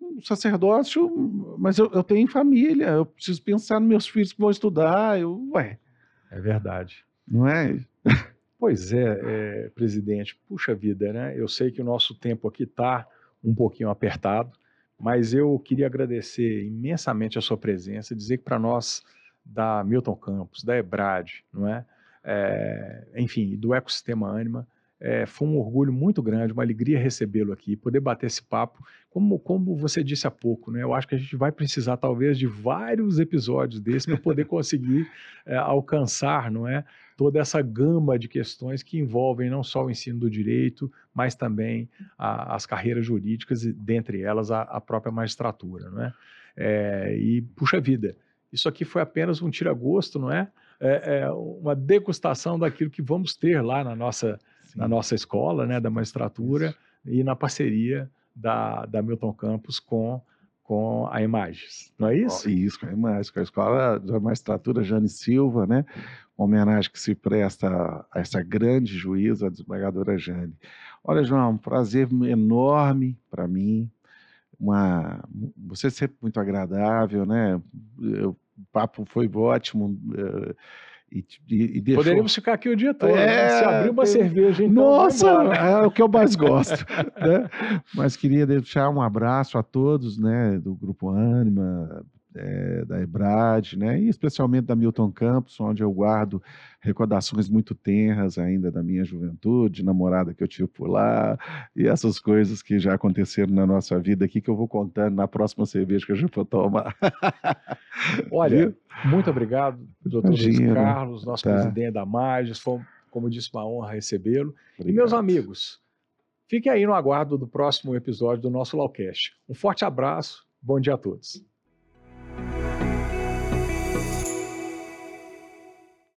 um sacerdócio, mas eu, eu, tenho família, eu preciso pensar nos meus filhos que vão estudar, eu, ué. É verdade. Não é? Pois é, é, presidente, puxa vida, né? Eu sei que o nosso tempo aqui está um pouquinho apertado, mas eu queria agradecer imensamente a sua presença, dizer que para nós da Milton Campos, da Ebrad, não é? é enfim, do ecossistema Anima, é, foi um orgulho muito grande, uma alegria recebê-lo aqui, poder bater esse papo. Como, como você disse há pouco, né, eu acho que a gente vai precisar talvez de vários episódios desses para poder conseguir é, alcançar, não é, toda essa gama de questões que envolvem não só o ensino do direito, mas também a, as carreiras jurídicas e dentre elas a, a própria magistratura, não é? é? E puxa vida, isso aqui foi apenas um tira-gosto, não é? é? é uma degustação daquilo que vamos ter lá na nossa na nossa escola, né, da magistratura, Isso. e na parceria da, da Milton Campos com, com a Imagens, não é isso? Isso, com a Imagens, com a Escola da Magistratura Jane Silva, né, uma homenagem que se presta a essa grande juíza, a desembargadora Jane. Olha, João, um prazer enorme para mim, uma, você é sempre muito agradável, né, o papo foi ótimo, uh, e, e, deixou... Poderíamos ficar aqui o dia todo. Né? É, né? Se abrir uma tem... cerveja, então. Nossa, é o que eu mais gosto. né? Mas queria deixar um abraço a todos né, do Grupo Anima, é, da Ebrad, né, e especialmente da Milton Campos, onde eu guardo recordações muito tenras ainda da minha juventude, namorada que eu tive por lá, e essas coisas que já aconteceram na nossa vida aqui, que eu vou contando na próxima cerveja que a gente for tomar. <laughs> Olha, Viu? muito obrigado, doutor Luiz Carlos, nosso tá. presidente da Magis, foi, como disse, uma honra recebê-lo. E meus amigos, fiquem aí no aguardo do próximo episódio do nosso Lawcast. Um forte abraço, bom dia a todos.